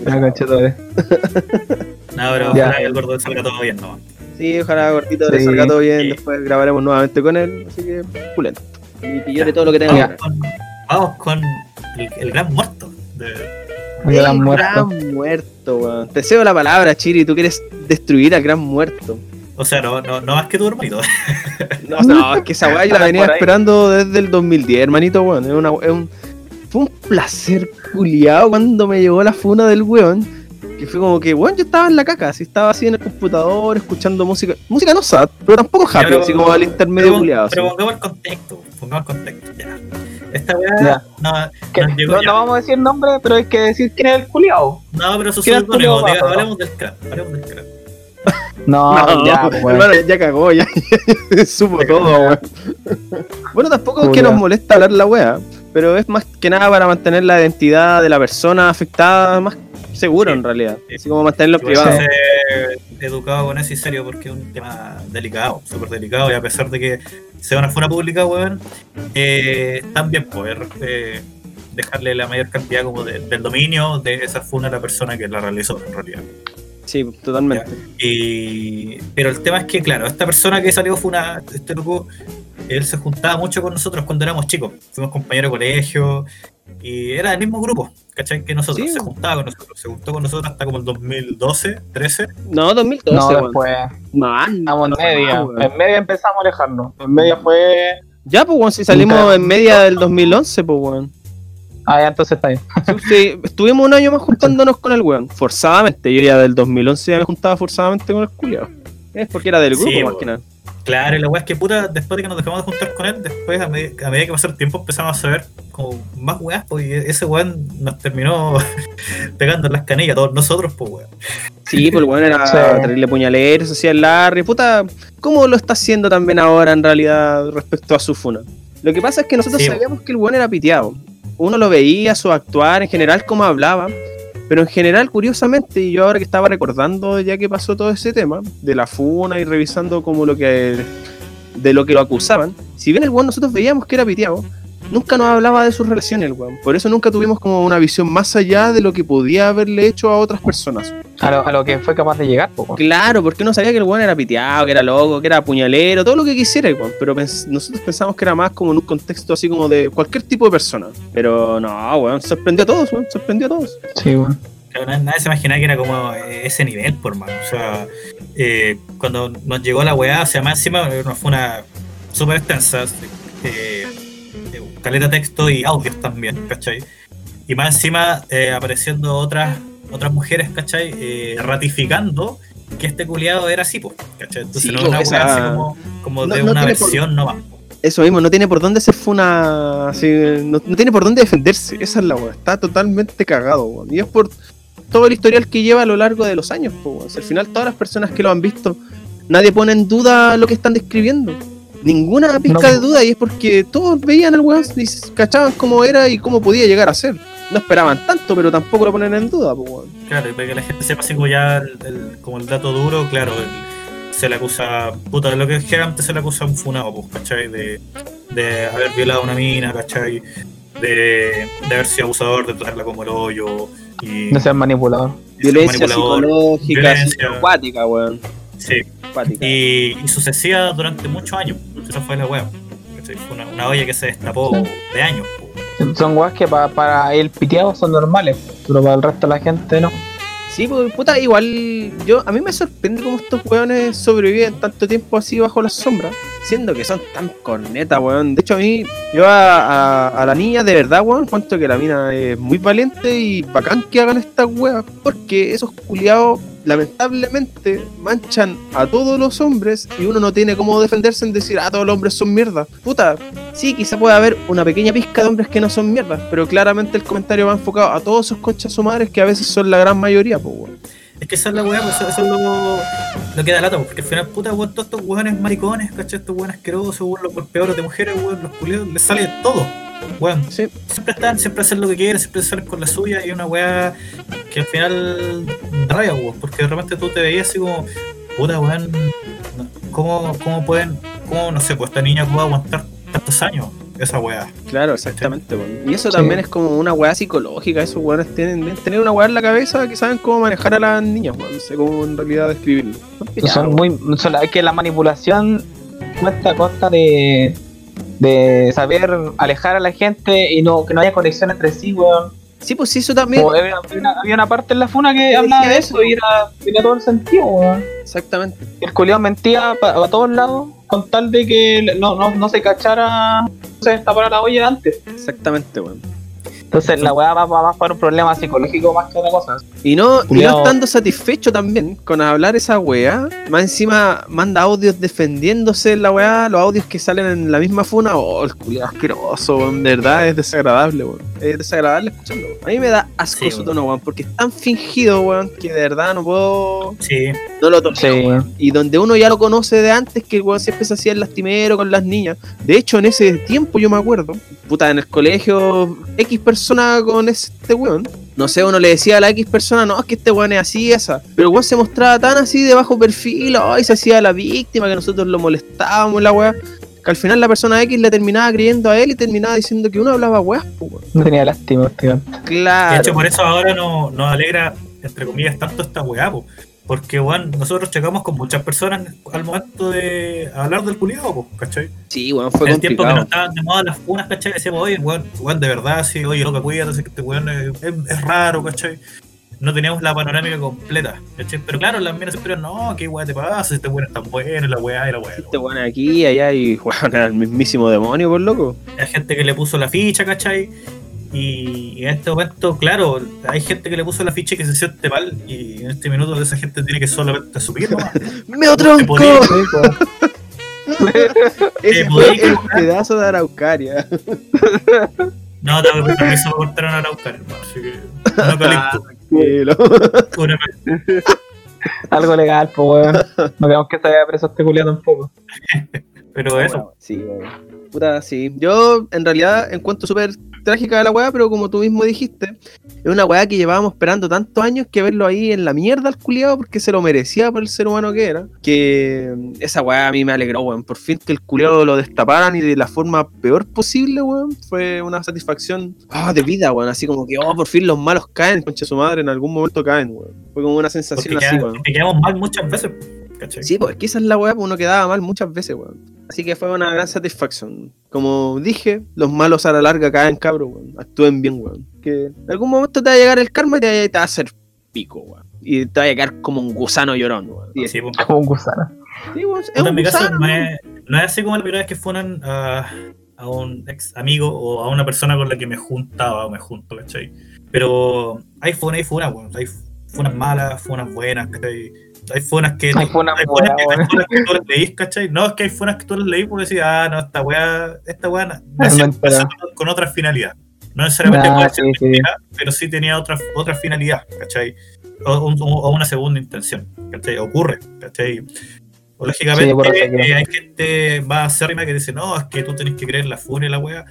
S1: La
S2: conchetumare.
S3: No, pero
S2: Ya.
S3: ojalá que el gordo salga todo bien, ¿no?
S1: Sí, ojalá gordito le salga todo bien.
S3: Sí.
S1: Después grabaremos nuevamente con él. Así que, pulento. Y que llore todo lo que tenga.
S3: Vamos con, el, el gran muerto. De,
S2: El gran muerto.
S1: gran muerto, weón. Te cedo la palabra, Chiri. Tú quieres destruir al gran muerto.
S3: o sea, no, no, no más que tu hermanito. *laughs*
S1: No, no, es que esa weá yo la *laughs* venía esperando desde el 2010, hermanito, weón. Es una, es un, fue un placer culiado cuando me llegó la funa del weón. Que fue como que, weón, yo estaba en la caca, así estaba así en el computador, escuchando música. Música no sad, pero tampoco happy,
S3: Pero-
S1: así como al intermedio
S3: Pero,
S1: culiado.
S3: pero
S1: así.
S3: pongamos el contexto. Pongamos el contexto. Ya. Esta weá
S2: Ya.
S3: no,
S2: Que-
S3: nos llegó
S2: no,
S3: ya.
S2: no vamos a decir nombre, pero hay que decir quién es el culiao.
S3: No, pero eso
S2: ¿Quién es Bajo?
S3: Hablemos del crack. Hablemos del crack.
S2: No, *laughs*
S1: No,
S2: ya, pues,
S1: hermano, ya cagó, ya supo todo, weón. Bueno, tampoco es que nos molesta hablar la wea, pero es más que nada para mantener la identidad de la persona afectada más seguro
S3: Sí.
S1: en realidad.
S3: Sí.
S1: Así como mantenerlo privado.
S3: Ser educado con eso y serio porque es un tema delicado, súper delicado y a pesar de que sea una fuera pública, weón, eh, también poder eh, dejarle la mayor cantidad como de- del dominio de esa funa a la persona que la realizó en realidad.
S1: Sí, totalmente.
S3: Y, pero el tema es que, claro, esta persona que salió fue una, este loco, él se juntaba mucho con nosotros cuando éramos chicos. Fuimos compañeros de colegio y era del mismo grupo, ¿cachai? Que nosotros.
S1: Sí.
S3: Se juntaba con nosotros. Se juntó con nosotros hasta como el 2012, 13.
S1: No, 2012,
S2: No, después.
S1: Man,
S2: Estamos en
S1: no,
S2: media. En media empezamos a alejarnos. En media fue.
S1: Ya, pues, weón, si salimos
S2: Nunca.
S1: en media del 2011, pues, weón.
S2: Ah, ya entonces está bien.
S1: Sí, sí, estuvimos un año más juntándonos con el weón, forzadamente. Yo ya del 2011 ya me juntaba forzadamente con el culiao. Es porque era del grupo,
S3: Sí,
S1: más
S3: weón.
S1: que nada.
S3: Claro, y la weá es que puta, después de que nos dejamos de juntar con él, después a, med- a medida que pasó el tiempo empezamos a saber como más weas, pues y ese weón nos terminó *laughs* pegando en las canillas, todos nosotros, pues weón.
S1: Sí, pues el weón era
S2: Sí.
S1: terrible puñalero, se hacía el Larry. Puta, ¿cómo lo está haciendo también ahora en realidad respecto a su funa? Lo que pasa es que nosotros
S3: Sí,
S1: sabíamos que el weón era piteado. Uno lo veía, su actuar, en general, cómo hablaba. Pero en general, curiosamente, y yo ahora que estaba recordando ya que pasó todo ese tema, de la funa y revisando como lo que de lo que lo acusaban, si bien el weón nosotros veíamos que era piteado, nunca nos hablaba de sus relaciones el weón. Por eso nunca tuvimos como una visión más allá de lo que podía haberle hecho a otras personas.
S2: A lo, a lo que fue capaz de llegar, po.
S1: Claro, porque uno sabía que el weón era piteado, que era loco, que era puñalero, todo lo que quisiera el weón. Pero pens- nosotros pensamos que era más como en un contexto así como de cualquier tipo de persona. Pero no, weón, sorprendió a todos, weón, sorprendió a todos.
S2: Sí.
S3: Claro, nadie, se imaginaba que era como eh, ese nivel, por mano. O sea, eh, cuando nos llegó la weá, o sea, más encima eh, nos fue una súper extensa, eh, caleta texto y audios también, ¿cachai? Y más encima eh, apareciendo otras otras mujeres, ¿cachai? Eh, ratificando que este culiado era así, pues, ¿cachai? Entonces
S1: Sí,
S3: no era una
S1: pues,
S3: weá
S1: esa-
S3: así como, como
S1: no-
S3: de
S1: no
S3: una
S1: tiene por-
S3: versión nomás.
S1: Eso mismo, no tiene por dónde se funa. Así, no, no tiene por dónde defenderse. Esa es la weón. Está totalmente cagado, weón. Y es por. todo el historial que lleva a lo largo de los años. Si al final todas las personas que lo han visto, nadie pone en duda lo que están describiendo. Ninguna pizca
S2: No.
S1: de duda y es porque todos veían al weón y cachaban cómo era y cómo podía llegar a ser. No esperaban tanto, pero tampoco lo ponen en duda, po, weón.
S3: Claro, y para que la gente sepa así como ya el, el- como el dato duro, claro, el- se le acusa, puta, de lo que generalmente se le acusa a un funado, pues, ¿cachai? De, de haber violado a una mina, ¿cachai? De, de haber sido abusador, de tratarla como el hoyo y
S2: No seas manipulador.
S1: Violencia psicológica,
S3: violencia.
S1: acuática, weón.
S3: Sí,
S1: Acuática.
S3: y, y sucesía durante muchos años. Esa fue la. ¿cachai? Fue una, una olla que se destapó de años.
S2: Son- weas que pa- para el piteado son normales, pero para el resto de la gente no.
S1: Sí, pues puta, igual yo a mí me sorprende cómo estos weones sobreviven tanto tiempo así bajo las sombras, siendo que son tan cornetas, weón. De hecho, a mí, yo a, a- a la niña de verdad, weón, cuento que la mina es muy valiente y bacán que hagan estas weas, porque esos culiados lamentablemente manchan a todos los hombres y uno no tiene cómo defenderse en decir, ah, todos los hombres son mierda. Puta, sí, quizá puede haber una pequeña pizca de hombres que no son mierdas, pero claramente el comentario va enfocado a todos esos conchas su madres que a veces son la gran mayoría, pues.
S3: Es que esa es la weá, pues, eso, es lo, lo que da lata, porque al final, puta, weón, todos estos weones maricones, ¿cachai? Estos weones asquerosos, weón, los golpeadores de mujeres, weón, los culiados, les sale todo, weón.
S1: Sí,
S3: Siempre están, siempre hacen lo que quieren, siempre salen con la suya y una weá que al final rabia, weón, porque de repente tú te veías así como, puta, weón, ¿cómo, cómo pueden, cómo, no sé, pues esta niña pudo aguantar tantos años esa weá?
S1: claro, exactamente, weón. Y eso
S2: Sí.
S1: también es como una weá psicológica, esos weones tienen deben tener una weá en la cabeza que saben cómo manejar a las niñas, weón. No sé cómo en realidad describirlo.
S2: Son muy. son es que la manipulación cuesta a costa de. De saber alejar a la gente y no que no haya conexión entre sí, weón.
S1: Sí, pues sí, eso también.
S2: Como había, una, había una parte en la funa que hablaba de eso y era, tenía todo el sentido, weón.
S1: Exactamente.
S2: El culiao mentía pa- a todos lados con tal de que no, no, no se cachara, no se destapara la olla antes.
S1: Exactamente, weón.
S2: Entonces la weá va, va más para un problema psicológico más que otra cosa.
S1: Y no, y no estando satisfecho también con hablar esa weá, más encima manda audios defendiéndose la weá, los audios que salen en la misma funa, oh, el culiado asqueroso, weón, de verdad es desagradable, weón. Es desagradable escucharlo. weón. A mí me da asco
S3: Sí,
S1: su
S3: weón.
S1: tono, weón, porque es tan fingido, weón, que de verdad no puedo,
S3: Sí,
S1: no lo toco.
S2: Sí.
S1: Y donde uno ya lo conoce de antes, que el weón siempre se hacía el lastimero con las niñas. De hecho, en ese tiempo yo me acuerdo, puta, en el colegio, X persona con este weón. No sé, uno le decía a la X persona, no, es que este weón es así, esa. Pero el weón se mostraba tan así de bajo perfil, ay, se hacía la víctima, que nosotros lo molestábamos, la weá. Que al final la persona X le terminaba creyendo a él y terminaba diciendo que uno hablaba weá, pues, weón.
S2: No tenía lástima, este weón.
S3: De
S1: Claro.
S3: hecho, por eso ahora no- nos alegra, entre comillas, tanto esta weá, po. Porque, weón, nosotros checamos con muchas personas al momento de hablar del culiado, ¿cachai?
S1: Sí, weón, fue
S3: en el tiempo que no estaban de moda las funas, ¿cachai? Decíamos, oye, weón, weón, de verdad, sí, oye, loca, cuídate, que este weón es, es- es raro, ¿cachai? No teníamos la panorámica completa, ¿cachai? Pero claro, las minas siempre, no, qué weá te pasa, este weón es tan bueno, la weá y la weá.
S1: Este weón aquí, allá y *laughs* weón, era el mismísimo demonio, por loco.
S3: Hay gente que le puso la ficha, ¿cachai? Y, y en este momento, claro, hay gente que le puso la ficha y que se siente mal. Y en este minuto esa gente tiene que solamente subir nomás. *laughs*
S1: ¡Me. *laughs* Ese fue
S3: podía-
S1: el pedazo de Araucaria.
S3: No, que permiso para cortar a Araucar, hermano. Así que.
S1: Tranquilo.
S3: Una- *laughs*
S2: Algo legal, pues weón. No queremos que se haya preso este culiao tampoco.
S3: Pero eso.
S1: Sí, weón. Puta, sí. Yo, en realidad, encuentro súper trágica la weá, pero como tú mismo dijiste, es una weá que llevábamos esperando tantos años que verlo ahí en la mierda al culiado porque se lo merecía por el ser humano que era. Que mm, esa weá a mí me alegró, weón. Por fin que el culiado lo destaparan y de la forma peor posible, weón. Fue una satisfacción ah, de vida, weón. Así como que, oh, por fin los malos caen, concha su madre, en algún momento caen, weón. Fue como una sensación
S3: Porque,
S1: así,
S3: queda-
S1: weón.
S3: porque quedamos mal muchas veces. ¿Cachai?
S1: Sí, pues es que esa es la weá, pues uno quedaba mal muchas veces, weón. Así que fue una gran satisfacción. Como dije, los malos a la larga caen, cabros, weón. Actúen bien, weón. Que en algún momento te va a llegar el karma y te va, a hacer pico, weón. Y te va a llegar como un gusano llorón, weón. Y
S3: Sí, pues.
S2: Como un gusano.
S1: sí, weón, es un
S3: en mi caso
S1: gusano,
S3: no es, no es así como la primera vez que fueron a, a un ex amigo o a una persona con la que me juntaba o me junto, ¿cachai? Pero hay funas y funas, weón. Hay funas malas, funas buenas, ¿cachai? Hay funas que,
S2: Hay funas
S3: hay funas que, hay funas que tú las leís, ¿cachai? No, es que hay funas que tú las leís porque decís, ah, no, esta weá, esta weá nació con, otra finalidad. No necesariamente
S2: Ah,
S3: ser
S2: sí, sí.
S3: pero sí tenía otra, otra finalidad, ¿cachai? O, un- o una segunda intención, ¿cachai? Ocurre, ¿cachai? O lógicamente
S2: Sí,
S3: eh, hay gente más acérrima que dice, no, es que tú tenés que creer la furia y la wea,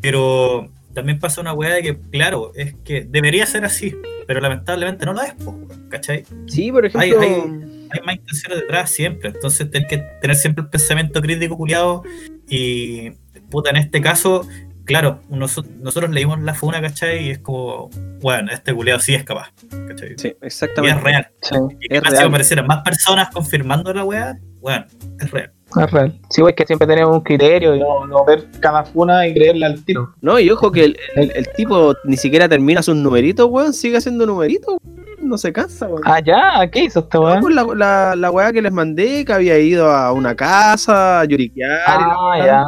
S3: pero también pasa una wea de que, claro, es que debería ser así, pero lamentablemente no lo es, po, ¿cachai?
S1: Sí, por ejemplo.
S3: Hay- hay más intenciones detrás siempre. Entonces tenés que tener siempre el pensamiento crítico culiado. Y puta, en este caso, claro, noso- nosotros leímos la funa, ¿cachai? Y es como, bueno, este culiado sí es capaz, ¿cachai?
S1: Sí,
S3: Y
S1: exactamente.
S3: es real.
S2: Sí,
S3: Y
S1: Es real.
S3: si aparecieran más personas confirmando la weá, bueno, es real.
S2: Es real. Sí, pues que siempre tenemos un criterio y no, no ver cada funa y creerle al tiro.
S1: No, y ojo que el, el- el tipo ni siquiera termina sus numeritos, weón. Sigue haciendo numeritos. No se cansa, weón.
S2: Ah, ya, ¿qué hizo este
S1: No,
S2: weón?
S1: pues la, la, la weá que les mandé, que había ido a una casa a lloriquear. y la
S2: Ah, ya.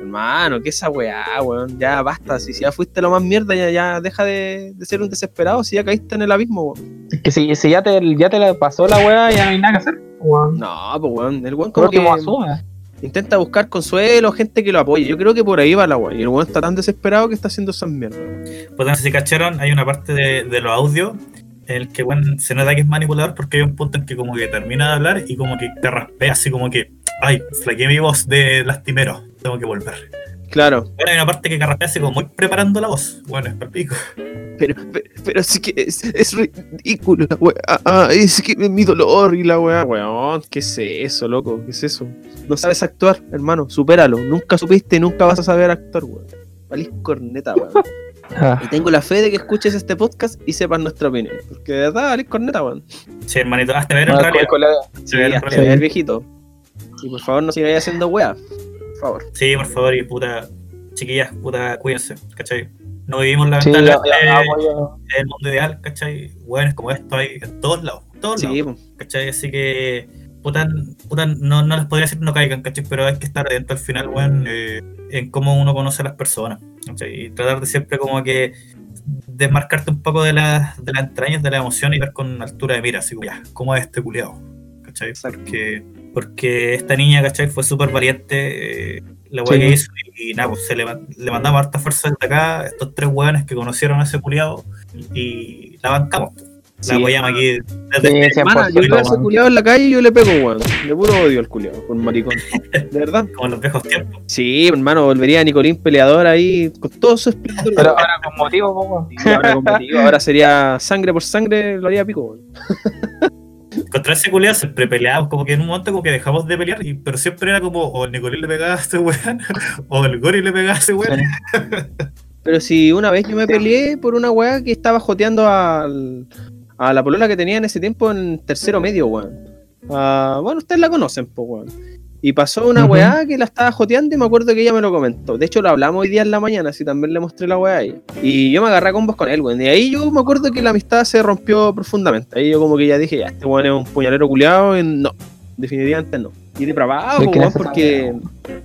S1: Hermano, que esa weá, weón. Ya basta. Si, si ya fuiste lo más mierda, ya, ya deja de, de ser un desesperado. Si ya caíste en el abismo, weón.
S2: Es que si, si ya, te, ya te la pasó la weá, ya no hay nada que hacer. Weón.
S1: No, pues weón. El weón como que
S2: asume.
S1: intenta buscar consuelo, gente que lo apoye. Yo creo que por ahí va la weá. Y el weón está tan desesperado que está haciendo esas mierdas.
S3: Pues no sé si cacharon, hay una parte de, de los audios en el que bueno, se nota que es manipulador porque hay un punto en que como que termina de hablar y como que te raspea así como que, ay, flaqueé mi voz de lastimero, tengo que volver.
S1: Claro.
S3: Bueno, hay una parte que carraspea así como muy preparando la voz. Bueno, es palpico.
S1: Pero, pero, pero sí que es, es ridículo la weá. Ah, es que mi dolor y la weá. Weón, ¿qué es eso, loco? ¿Qué es eso? No sabes actuar, hermano. Supéralo. Nunca supiste y nunca vas a saber actuar, weón. Valís corneta, weón. *laughs*
S2: Ah,
S1: Y tengo la fe de que escuches este podcast y sepas nuestra opinión. Porque de verdad, valís corneta, weón.
S3: Sí, hermanito, hazte ver en realidad. Se ve
S1: hasta el viejito. Y por favor, no sigáis haciendo weá. Favor.
S3: Sí, por favor, y puta, chiquillas, puta, cuídense, ¿cachai? No vivimos
S2: Sí, apoyo.
S3: en el mundo ideal, ¿cachai? Weones como esto hay en todos lados, todos
S1: Sí,
S3: lados. ¿cachai? Así que, puta, puta no, no les podría decir no caigan, ¿cachai? Pero hay que estar atento al final, weón, eh, en cómo uno conoce a las personas, ¿cachai? Y tratar de siempre como que desmarcarte un poco de, las de las entrañas de la emoción y ver con altura de mira, así como, ya, ¿cómo es este culiado? ¿cachai?
S1: Exacto.
S3: Porque, porque esta niña, ¿cachai? Fue súper valiente, eh, la
S2: Sí.
S3: weá que hizo, y, y nada, pues se le, le mandamos harta fuerza desde acá, estos tres weones que conocieron a ese culiado, y la bancamos. La
S1: Sí,
S3: apoyamos aquí
S2: Sí,
S3: desde
S2: 100%,
S1: Hermana, yo veo a ese culiado en la calle y yo le pego, weón. De puro odio al culiado, con maricón. De verdad.
S3: como en los viejos tiempos.
S1: Sí, hermano, volvería a Nicolín peleador ahí con todo su esplendor.
S2: Pero ahora con motivo, weón.
S1: Sí, ahora combativo, ahora sería sangre por sangre, lo haría pico, weón.
S3: Contra ese culiado siempre peleábamos, como que en un momento como que dejamos de pelear, y, pero siempre era como o el Nicolín le pegaba a ese weón, *laughs* o el Gori le pegaba a ese weón. *laughs*
S1: Pero si una vez yo me peleé por una weá que estaba joteando al, a la polola que tenía en ese tiempo en tercero medio, weón. Ah, bueno, ustedes la conocen, pues, weón. Y pasó una
S2: Ujú.
S1: weá que la estaba joteando y me acuerdo que ella me lo comentó. De hecho, lo hablamos hoy día en la mañana, así también le mostré la weá a ella. Y yo me agarré a combos con él, weón. Y ahí yo me acuerdo que la amistad se rompió profundamente. Ahí yo como que ya dije, ya, este weón es un puñalero culiado y no. Definitivamente no. Y de para abajo,
S2: Es que
S1: weón, porque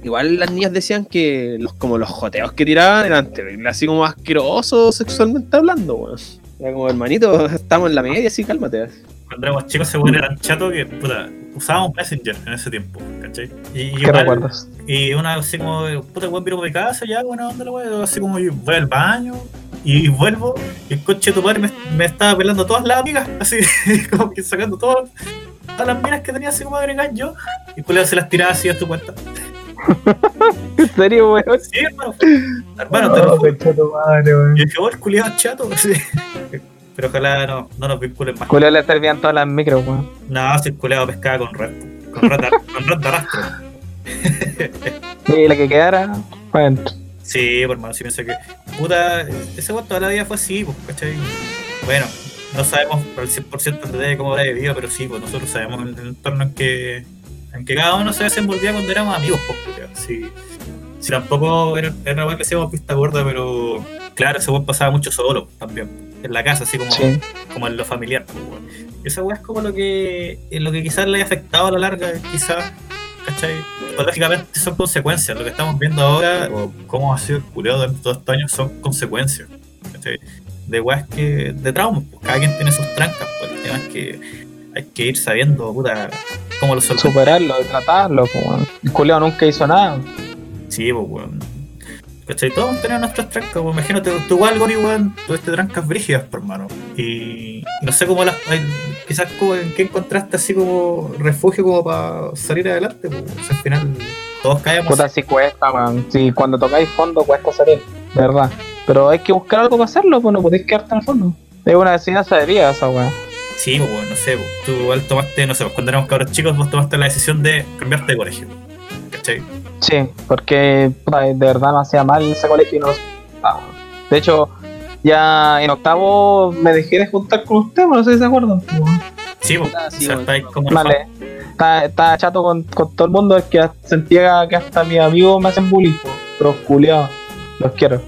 S1: igual las niñas decían que los, como los joteos que tiraban eran terribles, así como asquerosos sexualmente hablando, weón. Era como, hermanito, estamos en la media, así cálmate.
S3: Cuando éramos chicos, ese weón era tan chato que, puta, usábamos Messenger en ese tiempo, ¿cachai? Y, y
S2: ¿Qué
S3: igual-
S2: recuerdas?
S3: Y una así como, puta, weón, por mi casa, ya, buena onda la weón, así como yo voy al baño y vuelvo, y el coche de tu padre me, me estaba pelando todas las amigas, *laughs* así, como que sacando todas, todas las minas que tenía así como agregar yo, y el culiao se las tiraba así a tu cuenta. *laughs*
S2: ¿En serio, weón?
S3: Sí, hermano, hermano, te lo
S2: No,
S3: juro.
S2: concha tu madre, weón.
S3: Y yo oh, el culiado chato. *laughs* Pero ojalá no, no nos vinculen más.
S2: Julio le servían todas las micros, weón.
S3: No, si el culiado pescaba con red, con red, de- con red de arrastro. *laughs*
S2: Y la que quedara, bueno.
S3: Sí, por hermano, sí pensé que. Puta, ese weón toda la vida fue así, pues, ¿cachai? Bueno, no sabemos por el 100% el detalle cómo habrá vivido, pero sí, pues nosotros sabemos el entorno en que, en que cada uno se desenvolvía cuando éramos amigos, pues. Sí. Si tampoco era, era una que hacíamos vista gorda, pero claro, ese weón pasaba mucho solo también, en la casa, así como,
S2: Sí.
S3: como en lo familiar. pues, weón. Y esa weá es como lo que, en lo que quizás le haya afectado a la larga, quizás, ¿cachai? Lógicamente son consecuencias. Lo que estamos viendo ahora, o cómo ha sido el culeado durante todos estos años, son consecuencias, ¿cachai? De weas que, de traumas, pues cada quien tiene sus trancas, pues el tema es que hay que ir sabiendo, puta, cómo lo.
S2: Superarlo tratarlo, weón. El culiao nunca hizo nada.
S3: Sí, pues weón. ¿Cachai? Todos tenido nuestras trancas, weón. Imagínate, tú igual, Gori, weón, tuviste trancas brígidas, por hermano. Y no sé cómo las. Quizás como en qué encontraste así como refugio como para salir adelante, pues. O sea, al final todos caemos.
S2: Puta, sí cuesta, man. Sí, cuando tocáis fondo cuesta salir, de verdad. Pero hay que buscar algo para hacerlo, pues no podéis quedarte en el fondo. Es una enseñanza de vida esa weá.
S3: Sí, pues, no sé, pues. Tú igual tomaste, no sé, pues, cuando éramos cabros chicos, vos tomaste la decisión de cambiarte de colegio. ¿Cachai?
S2: Sí, porque puta, de verdad me hacía mal ese colegio y no lo. De hecho, ya en octavo me dejé de juntar con ustedes, no sé si se acuerdan. pues.
S3: Sí, pues.
S1: Ah,
S3: o sea, como.
S2: Vale. Estaba, estaba chato con, con todo el mundo, es que sentía que hasta mis amigos me hacen bullying, po. los culiados, los quiero.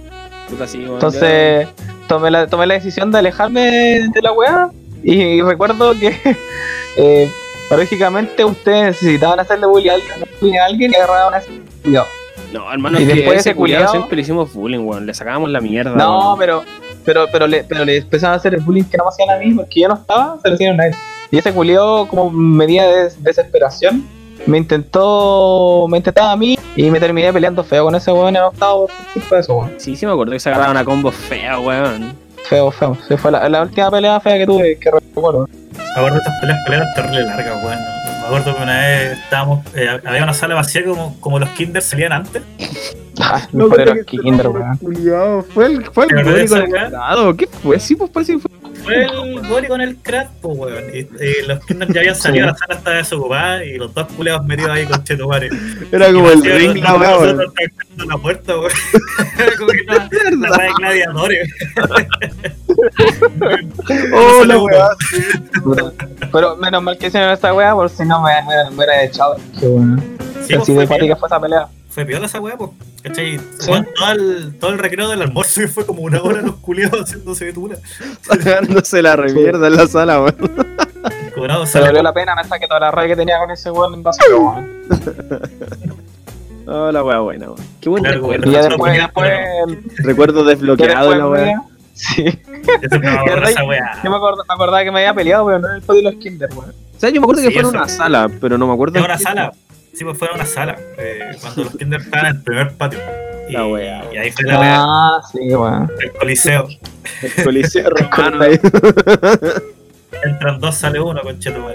S1: Puta, sí, weón,
S2: Entonces tomé la, tomé la decisión de alejarme de la weá y, recuerdo que *laughs* eh, paradójicamente ustedes necesitaban hacerle bullying a alguien, a y agarraban a ese
S1: No, hermano,
S2: Y
S1: es que
S2: después
S1: ese culiado siempre le hicimos bullying, weón. Le sacábamos la mierda.
S2: No,
S1: weón.
S2: pero pero pero le, pero le empezaron a hacer el bullying que no me hacían a mí porque yo no estaba, se lo hicieron a él. Y ese culiao como medida de desesperación me intentó me intentaba a mí y me terminé peleando feo con ese weón en octavo por culpa de eso, weón.
S1: Sí, sí me acuerdo que se agarraba una combo fea, weón.
S2: Feo, feo. Sí, fue la, la última pelea fea que tuve, que recuerdo.
S3: De estas peleas, peleas terrible largas, weón. Me acuerdo que una vez estábamos, eh, había una sala vacía como, como los kinders salían antes.
S2: Ah, no, pero era kinder, weón.
S1: Fue el, fue el
S3: ¿Te acordás
S1: Gori con el grado. ¿Qué fue? Sí, pues parece que fue.
S3: Fue el Gori con el crack, pues, weón. Y, y los kinders ya habían salido,
S2: Sí.
S3: la sala estaba desocupada y los dos culeados metidos ahí con Cheto Mare.
S1: Era como el ring, la weón.
S3: la puerta, weón. *laughs* como que una, *laughs* de gladiadores. *laughs*
S1: Oh, la weá.
S2: Pero menos mal que hicieron esa weá, por si no me, me, me hubiera echado. Qué bueno.
S3: Sí,
S2: Así de
S3: piola,
S2: fue esa pelea.
S3: fue piola esa weá, pues. ¿Cachai?
S2: Sí.
S3: Todo, el, todo el recreo del almuerzo que fue como una hora los culeados haciéndose de tula.
S1: Sacándose la remierda en la sala, weón.
S3: Cobrado,
S2: Se valió la pena, me saqué toda la rabia que tenía con ese weón en basura, *laughs* weón.
S1: Oh, la weá buena, weón. Qué buen
S3: Claro,
S1: recuerdo. Recuerdo desbloqueado
S2: después
S1: la weá.
S2: Sí, *laughs*
S3: Esa weá.
S2: yo me, acord- me acordaba que me había peleado, pero no en el podio de los kinder, weón.
S1: O sea, yo me acuerdo que
S3: Sí,
S1: fue en una sala, pero no me acuerdo.
S3: Fue
S1: en
S3: una sala. Sí, pues fue en una sala. Eh, cuando los kinders estaban en el primer patio. Y,
S1: La wea,
S3: y ahí fue la wea,
S2: Ah, sí, weón.
S3: el coliseo.
S1: El Coliseo *laughs* Romano ahí.
S3: Entran dos, sale uno, con Cheto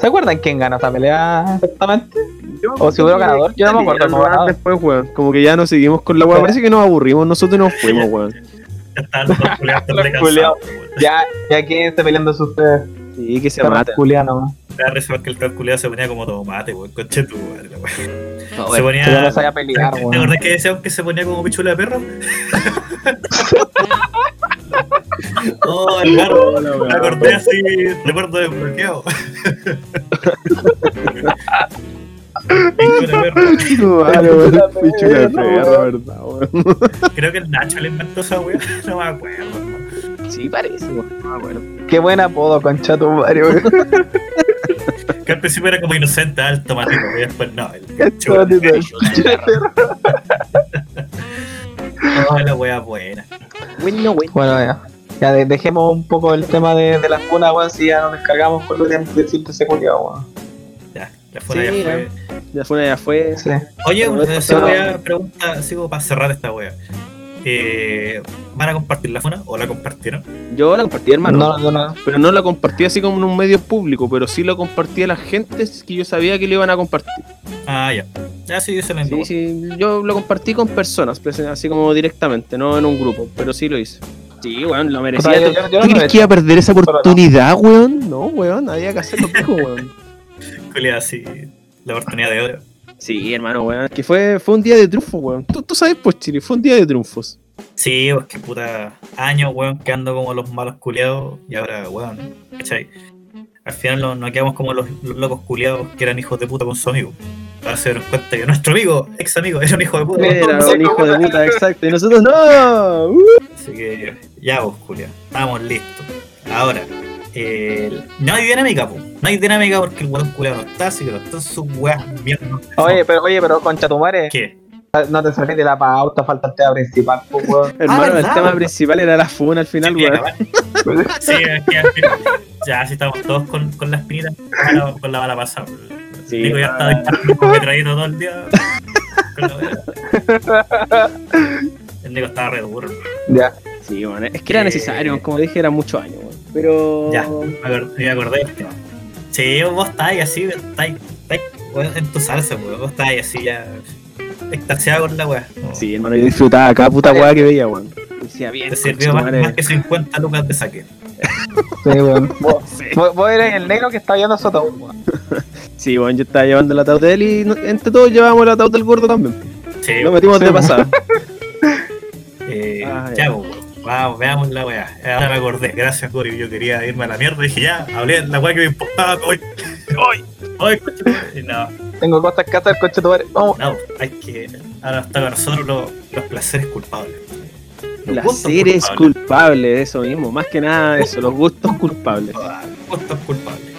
S2: ¿Se acuerdan quién ganó esta pelea exactamente? O si hubo ganador, yo no me
S1: que
S2: acuerdo cómo
S1: ganador. Después, weón. Como que ya no seguimos con la.
S2: Sí.
S1: Parece que nos aburrimos nosotros y nos fuimos, *laughs* weón.
S3: Ya estaban los *laughs* weón.
S2: Ya, ya quién está peleando ustedes.
S1: Sí, que se
S2: culianos.
S3: Me da risa porque el tal culiado se ponía como tomate, weón, con Cheto, weón. la wea.
S1: No,
S3: Se
S1: weón.
S3: ponía.
S2: Que yo no sabía pelear,
S3: ¿Te
S2: weón.
S3: acordás que decían que se ponía como pichula de perro? *laughs* oh, el garro.
S1: Hola, weón.
S3: Me acordé así, recuerdo desbloqueado. Creo que el Nacho le inventó esa weá. *laughs* No me acuerdo. weón.
S1: Sí, parece, weón. No me acuerdo.
S2: Qué buen apodo, concha tu madre, weón. *laughs*
S3: Que al principio era como inocente, alto matito, y después no. El. *laughs* No, la wea buena.
S1: Bueno,
S2: ya. Ya de- dejemos un poco el tema de, de las funas, weón, si ya nos descargamos con lo que ese culiao, weón.
S3: Ya, fue,
S1: Sí,
S3: ya fue.
S1: Ya fue, ya fue.
S2: Sí.
S3: Oye, una
S2: no-
S3: pregunta, así como para cerrar esta wea. Eh, ¿Van a compartir la funa o la compartieron?
S1: Yo la compartí, hermano.
S2: No, no, no.
S1: Pero no la compartí así como en un medio público, pero sí lo compartí a la gente que yo sabía que lo iban a compartir.
S3: Ah, ya. Ya sí, se la
S1: Sí, sí, yo lo compartí con personas, pues, así como directamente, no en un grupo, pero sí lo hice. Sí, weón, lo merecía.
S2: O sea, yo-
S1: ¿Tú
S2: yo- yo
S1: tú
S2: no lo he
S1: crees que iba a perder esa oportunidad, weón? No, weón, había que hacerlo weón.
S3: Julia, así, la oportunidad de oro.
S1: Sí, hermano, weón, que fue, fue un día de triunfo, weón. Tú, tú sabes, pues, Chile, fue un día de triunfos.
S3: Sí, pues que puta años, weón, quedando como los malos culiados y ahora, weón, ¿cachai? Al final no- nos quedamos como los, los locos culiados que eran hijos de puta con su amigo. Ahora se dieron cuenta que nuestro amigo, ex amigo, era un hijo de puta.
S1: Era un hijo de puta, exacto, y nosotros no. Uh.
S3: Así que ya vos, Julia, estamos listos. Ahora, eh, no hay dinámica, po. No hay dinámica porque el weón culiado no está, así que no están sus weas mierda.
S2: Oye, pero, oye, pero concha tu madre,
S3: ¿Qué?
S2: no te salís de la pauta, falta el tema principal, pues, weón. *laughs*
S1: Hermano, el
S3: ¿verdad?
S1: tema principal era la funa al final,
S3: Sí,
S1: weón.
S3: Sí, es que al final- ya, si estamos todos con, con la espinita, con la, bala pasada.
S1: Sí,
S3: Nico ya está disparando con metralleta todo el día. *laughs* El Nico estaba re duro.
S2: Ya.
S1: Sí, bueno, es que era
S3: Eh,
S1: necesario, como dije, eran muchos años, weón. Pero.
S3: Ya, me acordé del tema. Sí, vos estáis así, estáis, estáis weón, en tu salsa, weón. Vos estáis así ya extasiado con la weá.
S1: Sí, hermano, yo disfrutaba cada puta weá que veía, weón. Decía bien,
S3: Te sirvió más, más que 50 lucas de saque.
S2: Sí, weón. *laughs* Vos, eres el negro que está viendo a Soto, weón. *laughs*
S1: Sí, bueno, yo estaba llevando el ataúd de él y entre todos llevábamos el ataúd del gordo también.
S3: Sí,
S1: Lo metimos de
S2: Sí,
S1: pasada. *laughs*
S3: eh,
S1: Ah,
S3: ya, weón. Vamos, veamos la weá. Ahora me acordé. Gracias, Cory. Yo quería irme a la mierda. Dije, ya, hablé de la weá que me importaba. Hoy, hoy, hoy, Y no,
S2: Tengo cosas que hacer, coche tu madre. Vamos.
S3: no, hay que. Ahora está con nosotros los, los placeres culpables. Los
S1: Placeres
S3: culpables.
S1: culpables, eso mismo. Más que nada eso, los gustos culpables.
S3: Ah, Gustos culpables.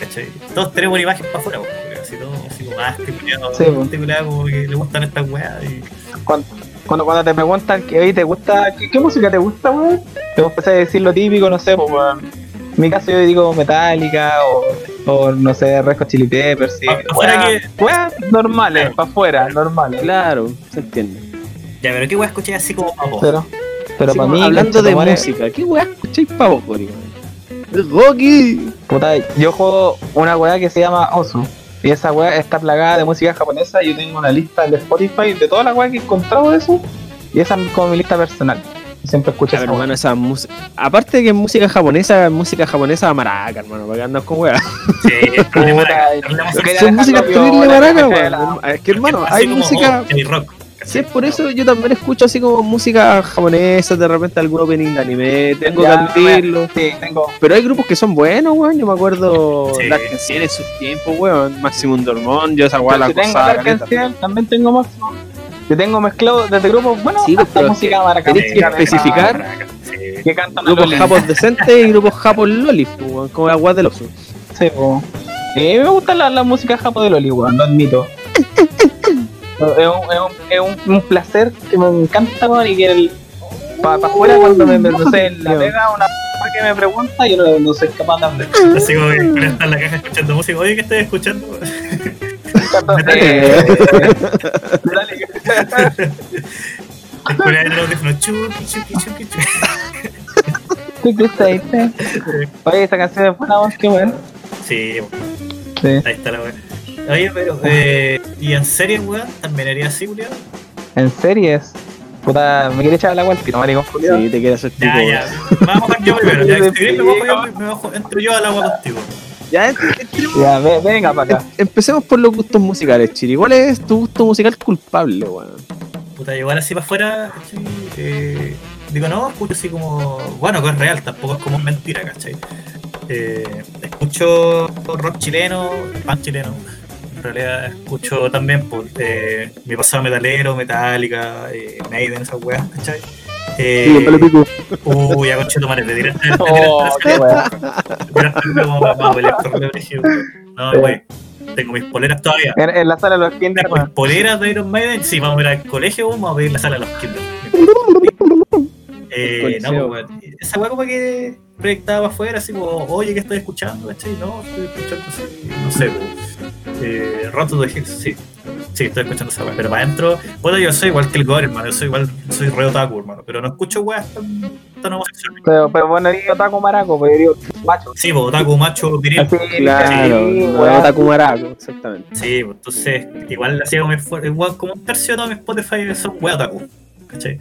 S3: ¿Cachai? Todos tenemos una imagen para afuera, weón, así todo, así como más estipulado,
S2: Sí,
S3: estipulado como que le gustan estas weas y.
S2: Cuando, cuando, cuando te preguntan que oye, te gusta, ¿qué, qué música te gusta, weón? Te empecé a decir lo típico, no sé, pues, weón. En mi caso yo digo Metallica o, o no sé, Red Hot Chili Peppers, sí.
S3: Pa- pa' fuera
S2: Weas- normales, para afuera, normales.
S1: Claro, se entiende.
S3: Ya, pero qué wea escuché así como para vos.
S2: Pero, pero para mí,
S1: hablando de música, ¿qué weá escucháis pa' vos, Goki.
S2: Puta, yo juego una weá que se llama Osu. Y esa weá está plagada de música japonesa. Yo tengo una lista de Spotify de todas las weas que he encontrado de eso. Y esa es como mi lista personal. Siempre escucho
S1: Ya,
S2: esa weá.
S1: hermano, esa música. Aparte de que es música japonesa, es música japonesa maraca, hermano, para que andas con weá.
S3: Sí, hablemos
S2: yo quería
S1: Son música
S2: dejarlo
S1: terrible maraca, weón. Es que, hermano, hay
S3: como,
S1: música.
S3: oh.
S1: Sí, es por eso yo también escucho así como música japonesa, de repente algún opening de anime, tengo
S2: Ya,
S1: que admitirlo.
S2: Sí, tengo.
S1: Pero hay grupos que son buenos, weón. Yo me acuerdo
S3: Sí.
S1: las canciones en sus tiempos, weón. Maximum Dormón, yo esa weá la
S2: si tengo canción, también tengo más. Yo tengo mezclado desde grupos, bueno,
S1: Sí,
S2: hasta
S1: pero
S2: música maraca.
S1: tenés que especificar.
S3: Sí.
S2: Que cantan
S1: Grupos
S2: Loli.
S1: japos decentes y grupos japos lolis, pues, weón, como la weá del oso.
S2: Sí, po. Eh, me gusta la, la música japo de Loli, weón, lo admito. Es un, es un, es un, un placer que me encanta, y que el, para pa afuera cuando me, me- no sé, en la pega una que me pregunta, yo no, no soy capaz de hablar. *laughs*
S3: Así como que está en la caja escuchando música. Oye, ¿qué estás escuchando?
S2: Eh, *laughs* dale.
S3: Julián *laughs* en el audífono. Chuki, chuki, chuki, chuki.
S2: ¿Qué gusta este? Oye, esta canción es buena, qué bueno.
S3: Sí,
S2: Sí.
S3: ahí está la wea. Oye, pero, eh, ¿y en serie, weón? ¿También haría así, Julián?
S2: En series. Puta, me quiere echar el agua al pito, maricón.
S1: Sí, te quiero hacer tipo.
S3: Ya, ya. Vamos a yo primero. Ya, si querés, me bajo yo, me bajo, entro yo al agua contigo.
S1: Ya,
S2: Ya, ve- venga para acá.
S1: empecemos por los gustos musicales, Chiri. ¿Cuál es tu gusto musical culpable, weón?
S3: Puta, igual así para afuera. Eh, digo, no, escucho así como. Bueno, que es real, tampoco es como mentira, ¿cachai? Eh, escucho rock chileno, pan chileno. En realidad escucho también por eh, mi pasado metalero, Metallica, eh, Maiden, esas weas, ¿cachai? Eh,
S1: Sí,
S3: uy, ya conche tu madre, te te *laughs*
S2: Oh, qué.
S3: No, wey. Tengo mis poleras todavía.
S2: En, en la sala de los kinder,
S3: Tengo mis poleras de Iron Maiden. Sí, vamos a ir al colegio, vamos a pedir la sala de los kinder. Eh, no, pues. Esa weá como que proyectaba afuera, así como, oye, ¿qué estás escuchando? ¿Cachai? No, estoy escuchando así, no sé, pues, eh, Roto de Hills, sí. Sí, estoy escuchando esa weá. Pero para adentro, bueno, yo soy igual que el Gore, hermano. Yo soy igual, soy re otaku, hermano. Pero no escucho weas tan, tan homosexuales.
S2: Pero, pero bueno, digo taco maraco, pues yo digo macho.
S3: Sí, pues, otaku, macho, viril.
S1: Claro,
S2: sí,
S1: no. Otaku Maraco, exactamente.
S3: Sí, pues entonces, igual así como, un tercio de todo mi Spotify son wea otaku. ¿Cachai?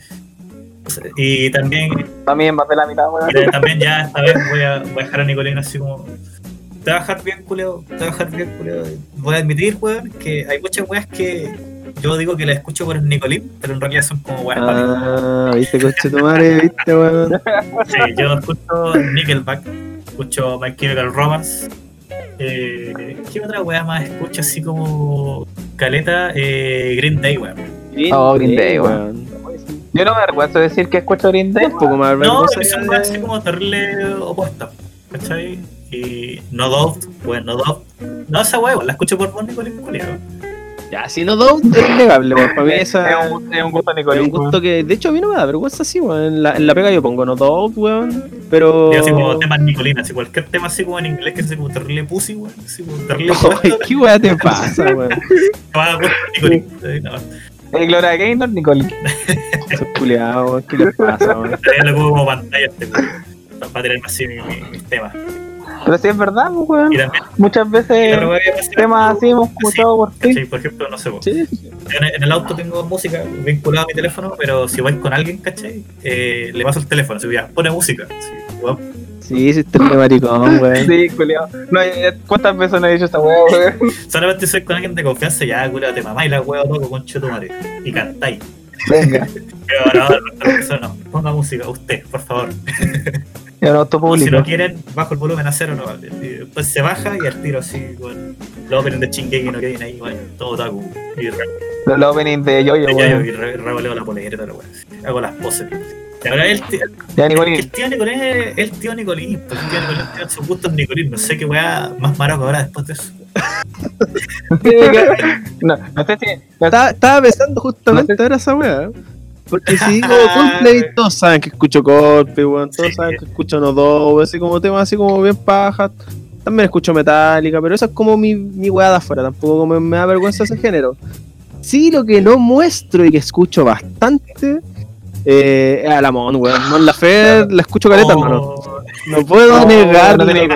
S3: Y también,
S2: También más de la mitad,
S3: y de- también ya esta vez voy a, voy a dejar a Nicolino así como. Te va a dejar bien, culeo. Te va a dejar bien, culeo. Voy a admitir, weón, que hay muchas weas que yo digo que las escucho por el Nicolín, pero en realidad son como weas.
S1: Ah, viste, coche tu madre, viste, weón.
S3: Sí, yo escucho Nickelback, escucho My Chemical Romance. Eh, ¿Qué otra wea más escucho así como caleta? Eh, Green Day, weón.
S2: Oh, Green Day, weón. Yo no me avergüenzo de decir que escucho Green Day.
S1: Un poco más
S3: No, que son así como terrible opuestas, ¿cachai? Y No Doubt, bueno, No Doubt. No, esa igual la escucho por el culiao.
S1: Ya, si no dos, es innegable, weón. Para mí esa
S2: Es un, es un gusto
S1: es
S2: Nicolás.
S1: un gusto que, de hecho, a mí no me da vergüenza así, weón. En la, en la pega yo pongo no dos, weón. Pero.
S3: Y así como temas Nicolina, así cualquier tema así como en inglés que sea como terrible pussy, weón. Así como terrible. *laughs*
S1: ¿Qué weá te pasa, weón? *laughs*
S3: Ah. Eh, no,
S2: El Gloria Gaynor, Nicole. *laughs*
S1: Esos culiados. ¿Qué les pasa, weón?
S3: Lo pongo como pantalla este, weón. Para tener así mi- mi- mis temas.
S2: Pero sí es verdad, pues, weón.
S3: Y también,
S2: Muchas veces temas así hemos escuchado por ti.
S3: ¿cachai? Por ejemplo, no sé, weón.
S1: Sí,
S3: en, en el auto tengo música vinculada a mi teléfono, pero si vais con alguien, ¿cachai? Eh, le paso el teléfono, así, ya, pone música. weón.
S1: Sí, sí, este es maricón, weón. *laughs*
S2: Sí, culiao. No, ¿Cuántas veces no he dicho esta weá, weón? *laughs*
S3: Solamente soy con alguien de confianza, ya, cura, te mamáis la hueá toco con tu madre. Y cantáis.
S2: Venga,
S3: Pero no, no, no, eso no. Ponga música, usted, por favor.
S2: ya no auto
S3: O si
S2: público.
S3: no quieren, bajo el volumen a cero, no vale. Y después se baja y al tiro así, con los openings de Chingeki no queden ahí, bueno, todo re-
S2: Los openings de Yoyo,
S3: de Yayo,
S2: weón.
S3: y re- revoleo la polera weá. Hago las poses. Y ahora el, tío- el,
S2: Nicolín.
S3: tío Nicolín es el tío Nicolín, pues el tío Nicolín tiene sus gustos Nicolín, no sé qué weá más maraco ahora después de eso.
S2: No, no sé si. no-
S1: Estaba, estaba pensando justamente ahora esa weá. Porque si digo *laughs* Coldplay, todos saben que escucho Coldplay, weón. Todos
S3: Sí.
S1: saben que escucho No Dos, así como temas así como bien pajas. También escucho Metallica, pero esa es como mi, mi weá de afuera. Tampoco me, me da vergüenza ese género. Sí, lo que no muestro y que escucho bastante eh, es a la Mon, weón. Mon Laferte, la escucho caleta, hermano.
S3: Oh,
S1: No puedo
S2: No,
S1: negarlo,
S2: no tenía.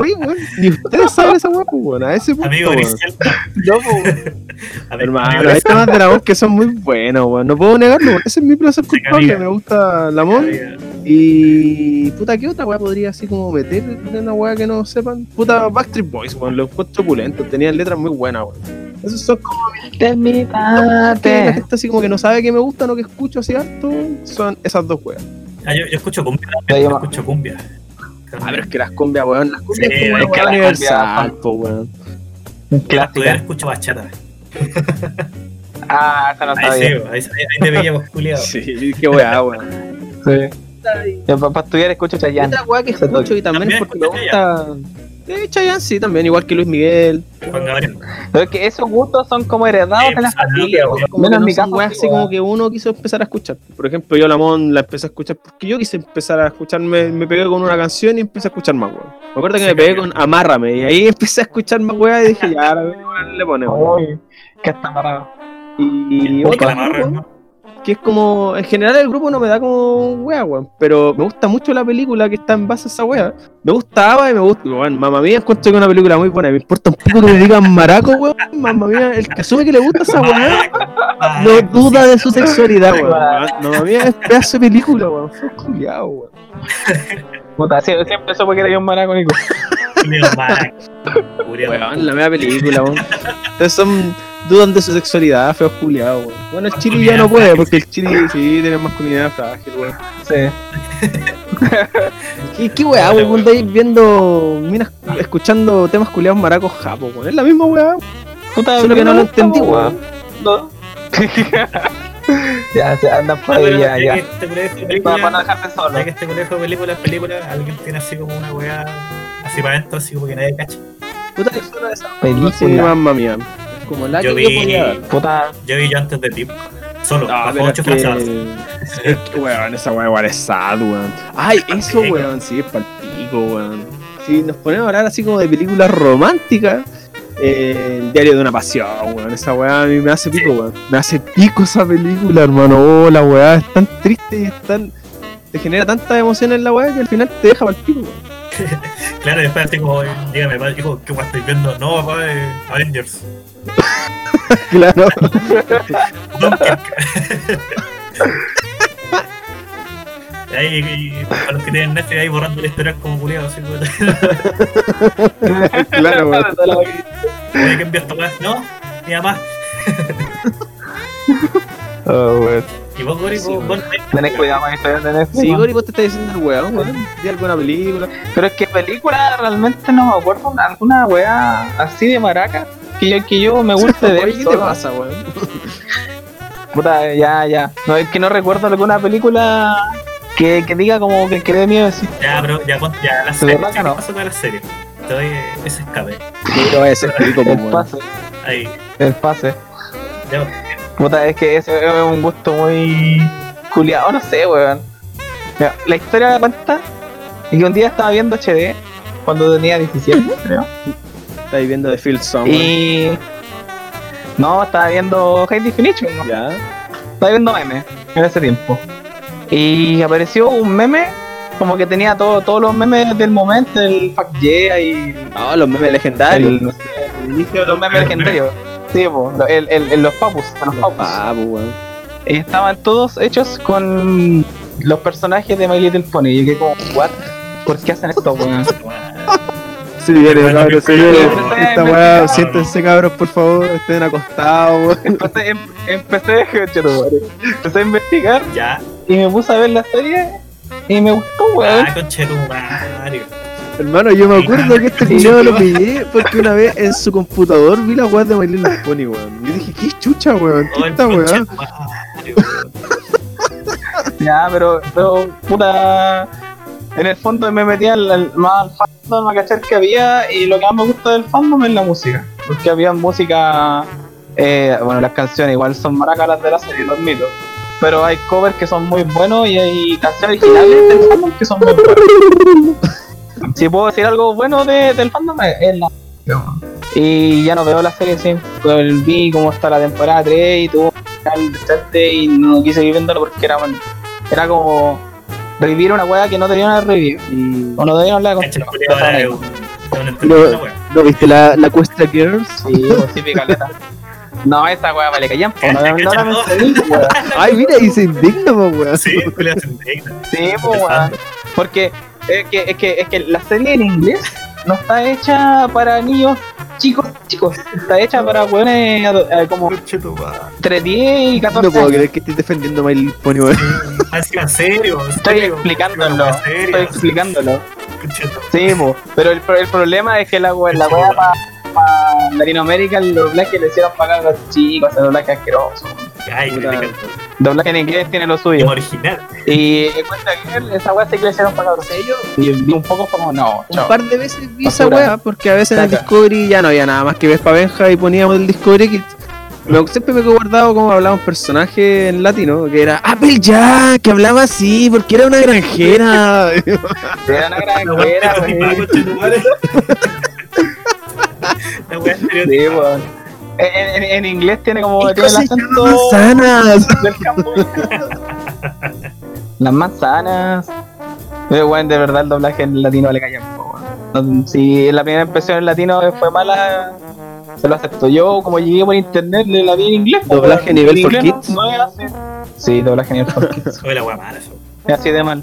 S1: Uy, weón, Ni ustedes saben esa pues, weón. A ese punto,
S3: Amigo
S1: weón.
S2: No, pues, *laughs*
S3: amigo,
S1: Hermano,
S3: amigo
S1: hay *laughs* temas de la voz que son muy buenos, weón. No puedo negarlo, weón. ese es mi placer culpable. Me gusta la Mon.
S3: Grisel,
S1: Y. Puta, ¿qué otra weá podría así como meter en una weá que no sepan? Puta, Backstreet Boys, weón. Lo encuentro opulento. Tenían letras muy buenas, weón. Esos son como que la
S2: Terminate.
S1: gente así como que no sabe que me gustan o que escucho así harto. Son esas dos weas.
S3: Ah, yo, yo escucho cumbia
S2: yo
S3: yo escucho cumbia.
S1: A ver, es que las cumbias, weón. Las cumbias
S3: Sí,
S1: es como universal, po, weón.
S3: Para estudiar
S2: Clásica.
S3: escucho bachata.
S2: Ah, esa no
S3: Ahí sí,
S2: sabía.
S3: ahí, ahí, ahí te veíamos *laughs* culiado.
S1: Sí, qué weá, weón.
S2: Sí. Para estudiar escucho Chayanne.
S1: Otra weá que escucho y también
S3: También
S1: porque me gusta. Eh, Chayanne sí, también, igual que Luis Miguel.
S3: Juan Gabriel.
S2: Pero es que esos gustos son como heredados
S3: Sí,
S2: de la familia,
S3: no,
S2: weón.
S1: Como
S2: Menos mi caso. sí,
S1: así como
S2: weón.
S1: que uno quiso empezar a escuchar. Por ejemplo, yo la Mon la empecé a escuchar porque yo quise empezar a escuchar, me, me pegué con una canción y empecé a escuchar más weón. Me acuerdo que
S3: Sí,
S1: me pegué con Amárrame y ahí *laughs* empecé a escuchar más weas y dije, ya, ahora le ponemos.
S2: Uy, que está amarrado.
S1: Y
S3: ¿no?
S1: Que es como, en general el grupo no me da como wea, weón, pero me gusta mucho la película que está en base a esa wea. Me gusta Ava y me gusta, weón, mamá mía, encuentro que es una película muy buena, me importa un poco que me digan maraco, weón, mamá mía, el que asume que le gusta esa wea. No duda de su sexualidad, weón. Mamá mía, es pedazo de película, weón. Fue culiao, weón.
S2: Puta, siempre supe que era yo un maraco, Nico.
S1: Weón, la mea película, weón. Ustedes son, dudan de su sexualidad, feos culiados, weón. Bueno, el chili ya no puede, porque el chili sí tiene masculinidad frágil, weón.
S2: Sí. *laughs*
S1: ¿Qué, qué weá, weón? Cuando ahí viendo minas, escuchando temas culiados maracos japo, weón. Es la misma weá,
S2: Puta,
S1: solo que no lo entendí,
S2: weón.
S1: weón.
S2: No. *laughs* ya, se andan por ahí, ya, ya.
S3: Este colegio de
S2: Para,
S3: películas,
S2: para no dejarte solo.
S3: ya que este colegio de películas, películas, alguien tiene así como una weá así para adentro, así como que nadie cacha.
S1: Puta, que suena esa
S2: Película.
S1: Sí, mamma mía. Como la
S3: Yo
S1: que yo
S3: vi-
S1: podía dar.
S2: Puta,
S3: Yo vi yo antes de Tip, solo,
S1: Ah,
S3: bajo
S1: pero
S3: ocho
S1: es que...
S3: frases.
S1: es que, weón, esa weá igual es sad, weón. Ay, *laughs* eso,
S3: Sí.
S1: weón, sí, es palpico, weón. Si nos ponemos a hablar así como de películas románticas, eh, el diario de una pasión, weón. Esa weá a mí me hace pico, weón. Me hace pico esa película, hermano. Oh, la weá es tan triste y es tan... Te genera tanta emoción en la weá que al final te deja palpico, weón. *laughs*
S3: Claro, y después así como, eh, dígame, padre, hijo, ¿qué weá estoy viendo? No, papá, eh, Avengers. *laughs*
S1: Claro. *laughs*
S3: Ahí, y para los que tienen Netflix ahí borrando la historia como culiado, así *laughs*
S1: claro, weón.
S3: ¿qué envió esta weá? No, mi mamá.
S2: oh, weón.
S3: Y vos, Gori,
S1: Sí,
S3: vos, vos,
S2: Tenés cuidado con historias de Netflix.
S1: Sí. Gori, vos te estás diciendo el weón, weón. De alguna película.
S2: Pero es que película realmente no me acuerdo alguna weá así de maraca que yo, que yo me *laughs* guste él
S1: ¿qué te pasa, weón?
S2: Puta, ya, ya. No, es que no recuerdo alguna película que, que diga como que quede miedo decir.
S3: ya, pero ya, ya, la
S2: ¿De
S3: serie,
S2: que
S3: ¿qué
S2: no?
S3: pasó con la serie? Te doy ese escape.
S1: Voy a ser perico,
S2: El pase,
S3: Ahí.
S2: el pase.
S3: Ya,
S2: Puta, es que ese es un gusto muy culiado, no sé, weón. Mira, la historia de cuenta es que un día estaba viendo HD cuando tenía 17, creo.
S1: Estáis viendo The Field Song.
S2: Y. No, estaba viendo High Definition, ¿no?
S1: Ya.
S2: Estaba viendo memes en ese tiempo. Y apareció un meme como que tenía todo, todos los memes del momento, el Fuck Yeah y
S1: Ah, los memes legendarios.
S2: el, no sé, el inicio de los memes legendarios. Sí, po, el, el, los papus, los papus. Estaban todos hechos con los personajes de My Little Pony. Y yo quedé como, ¿what? ¿Por qué hacen esto, weón?
S1: Sí, Esta weá,
S3: weón.
S1: siéntense cabros, por favor, estén acostados.
S2: Entonces em- empecé, empecé a investigar
S3: Ya,
S2: y me puse a ver la serie y me gustó, weón.
S3: ah, conchetumario.
S1: Hermano, yo me acuerdo que este video lo pillé porque una vez en su computador vi la weá de My Little Pony, weón. Yo dije, qué chucha, weón.
S3: Oh,
S1: ¿Qué
S3: el
S1: esta weá?
S2: Ya, pero, pero, puta. En el fondo me metí al, al- más al fandom a cachar que había y lo que más me gusta del fandom es la música. Porque había música. eh, bueno, las canciones igual son maracas de la serie, lo admito. Pero hay covers que son muy buenos y hay canciones originales del fandom que son muy buenas. *laughs* Si puedo decir algo bueno de- del fandom es la y ya no veo la serie sí. Vi cómo está la temporada 3 y tuvo un final y no quise seguir viéndolo porque era, era como revivir una weá que no tenían que revivir.
S1: Y...
S2: O no tenían la
S3: weón.
S1: ¿No viste la, la Cuesta Girls?
S2: Sí, pues picaleta. No, esa weá vale callan, pues no, no, no la mencioné, pues, weá.
S1: Ay, mira, y se indigna, po, weón.
S3: Sí, se indigna.
S2: Sí, pues weá. Porque es que, es, que, es que la serie en inglés no está hecha para niños chicos, chicos. Está hecha para weones eh, como entre 10 y 14
S1: No puedo creer que estés defendiendo a My Little Pony, weón.
S3: En serio.
S2: Estoy explicándolo, estoy explicándolo. Sí, po. pero el, pro- el problema es que la, we- la weá para Latinoamérica, el doblaje le hicieron pagar a los chicos, el doblaje asqueroso.
S3: Ay,
S2: doblaje en inglés tiene lo suyo.
S3: original.
S2: Y cuenta que esa weá sí que le hicieron pagar a los sellos. Y vi un poco como, no,
S1: Un
S2: chao.
S1: par de veces vi esa
S2: Basura.
S1: weá, porque a veces en el
S2: Caca.
S1: Discovery ya no había nada más que Vespa Benja y poníamos el Discovery Kids. Me- siempre me he guardado como hablaba un personaje en latino, que era Apple Jack, que hablaba así, porque era una granjera. *laughs*
S2: Era una
S3: La
S2: granjera,
S3: weá estereotipada,
S2: wey.
S3: conchetumario. La weá
S2: Sí,
S3: estereotipada.
S2: weón. En, en- en inglés tiene como tiene el acento
S1: manzanas.
S2: del campo. Las manzanas. Pero bueno, de verdad el doblaje en latino le cae no, Si la primera impresión en latino fue mala, se lo acepto. Yo, como llegué por internet, le la vi en inglés. pues,
S1: ¿Doblaje nivel for kids?
S2: No, no es así. Sí, doblaje nivel for kids. *laughs*
S3: Oye, la weá mala, eso.
S2: Es así de mal.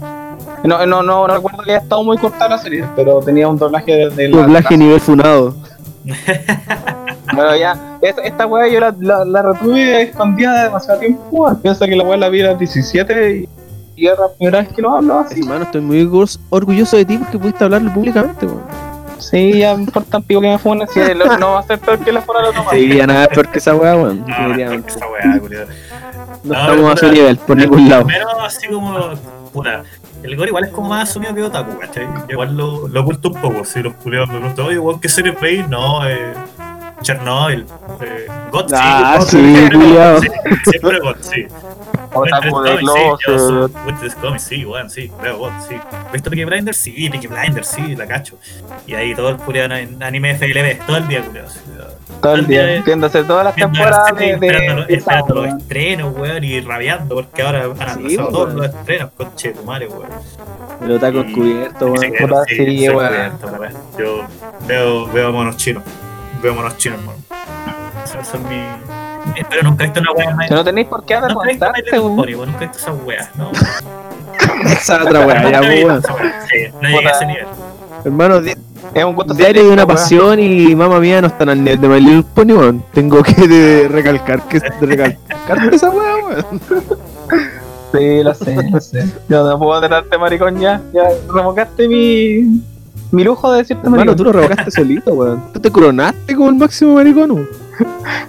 S2: No, no, no, no recuerdo que haya estado muy cortada la serie, pero tenía un doblaje de, de la-
S1: Doblaje nivel funado.
S2: Bueno, ya, esta, esta weá yo la, la, la retuve escondida demasiado tiempo. Piensa que la weá la vi a los 17 y, y era la primera vez que lo hablo así.
S1: Hermano, estoy muy orgulloso- de ti porque pudiste hablarlo públicamente, weón.
S2: Sí, ya me importa un pico que me funen, si lo- no va a ser peor que la fuera de otro
S1: Sí, ya nada es peor que esa weá, weón.
S3: Ah,
S1: Definitivamente.
S3: esa weá, culiao.
S1: No
S3: No,
S1: estamos a su nivel, por ningún lado.
S3: Primero, así como, puta, el gore igual es como más asumido que Otaku, ¿cachai? Igual lo, lo oculto un poco, si los culiados me preguntan, oye, weón, ¿qué serie veis? No, eh, Chernobyl, eh, God,
S1: Ah,
S3: God,
S1: sí,
S3: sí, siempre God, sí.
S2: Otaku de
S3: Winter is
S2: globo,
S3: Coming, sí, weón, sí, veo God, sí. ¿Viste Peaky Blinders? Sí, Peaky Blinders, sí, la cacho. Y ahí todo el culiado en anime FLB, todo el día, culiado.
S2: todo el día, entiéndose todas las temporadas de,
S3: esperando, los estrenos, weón, y rabiando porque ahora han atrasado todos los estrenos, conche tu madre, weón.
S1: El otaku encubierto,
S3: Y
S1: weón.
S3: se quedó,
S2: Puta,
S3: sí,
S2: sí,
S3: se
S2: weón.
S3: cubierto, weón. Yo veo, veo monos chinos, veo monos chinos, hermano. Eso, eso es mi. Pero nunca he visto una más.
S2: Si no tenéis por qué.
S3: Pony, weón, nunca he visto esas weas, no. *laughs*
S1: Esa otra weá, ya, weón.
S3: esa wea, Sí, no llegué a ese nivel.
S1: Hermano,
S2: Es un gusto
S1: diario de una pasión y mamá mía no están al nivel de My Little Pony, weón. Tengo que de- recalcar que de recalcar esa weá, weón.
S2: Sí, lo sé, lo sé. Yo no puedo tratarte maricón ya. Ya revocaste mi, mi lujo de decirte
S1: Hermano, tú lo revocaste *laughs* solito, weón. Tú te coronaste como el máximo maricón.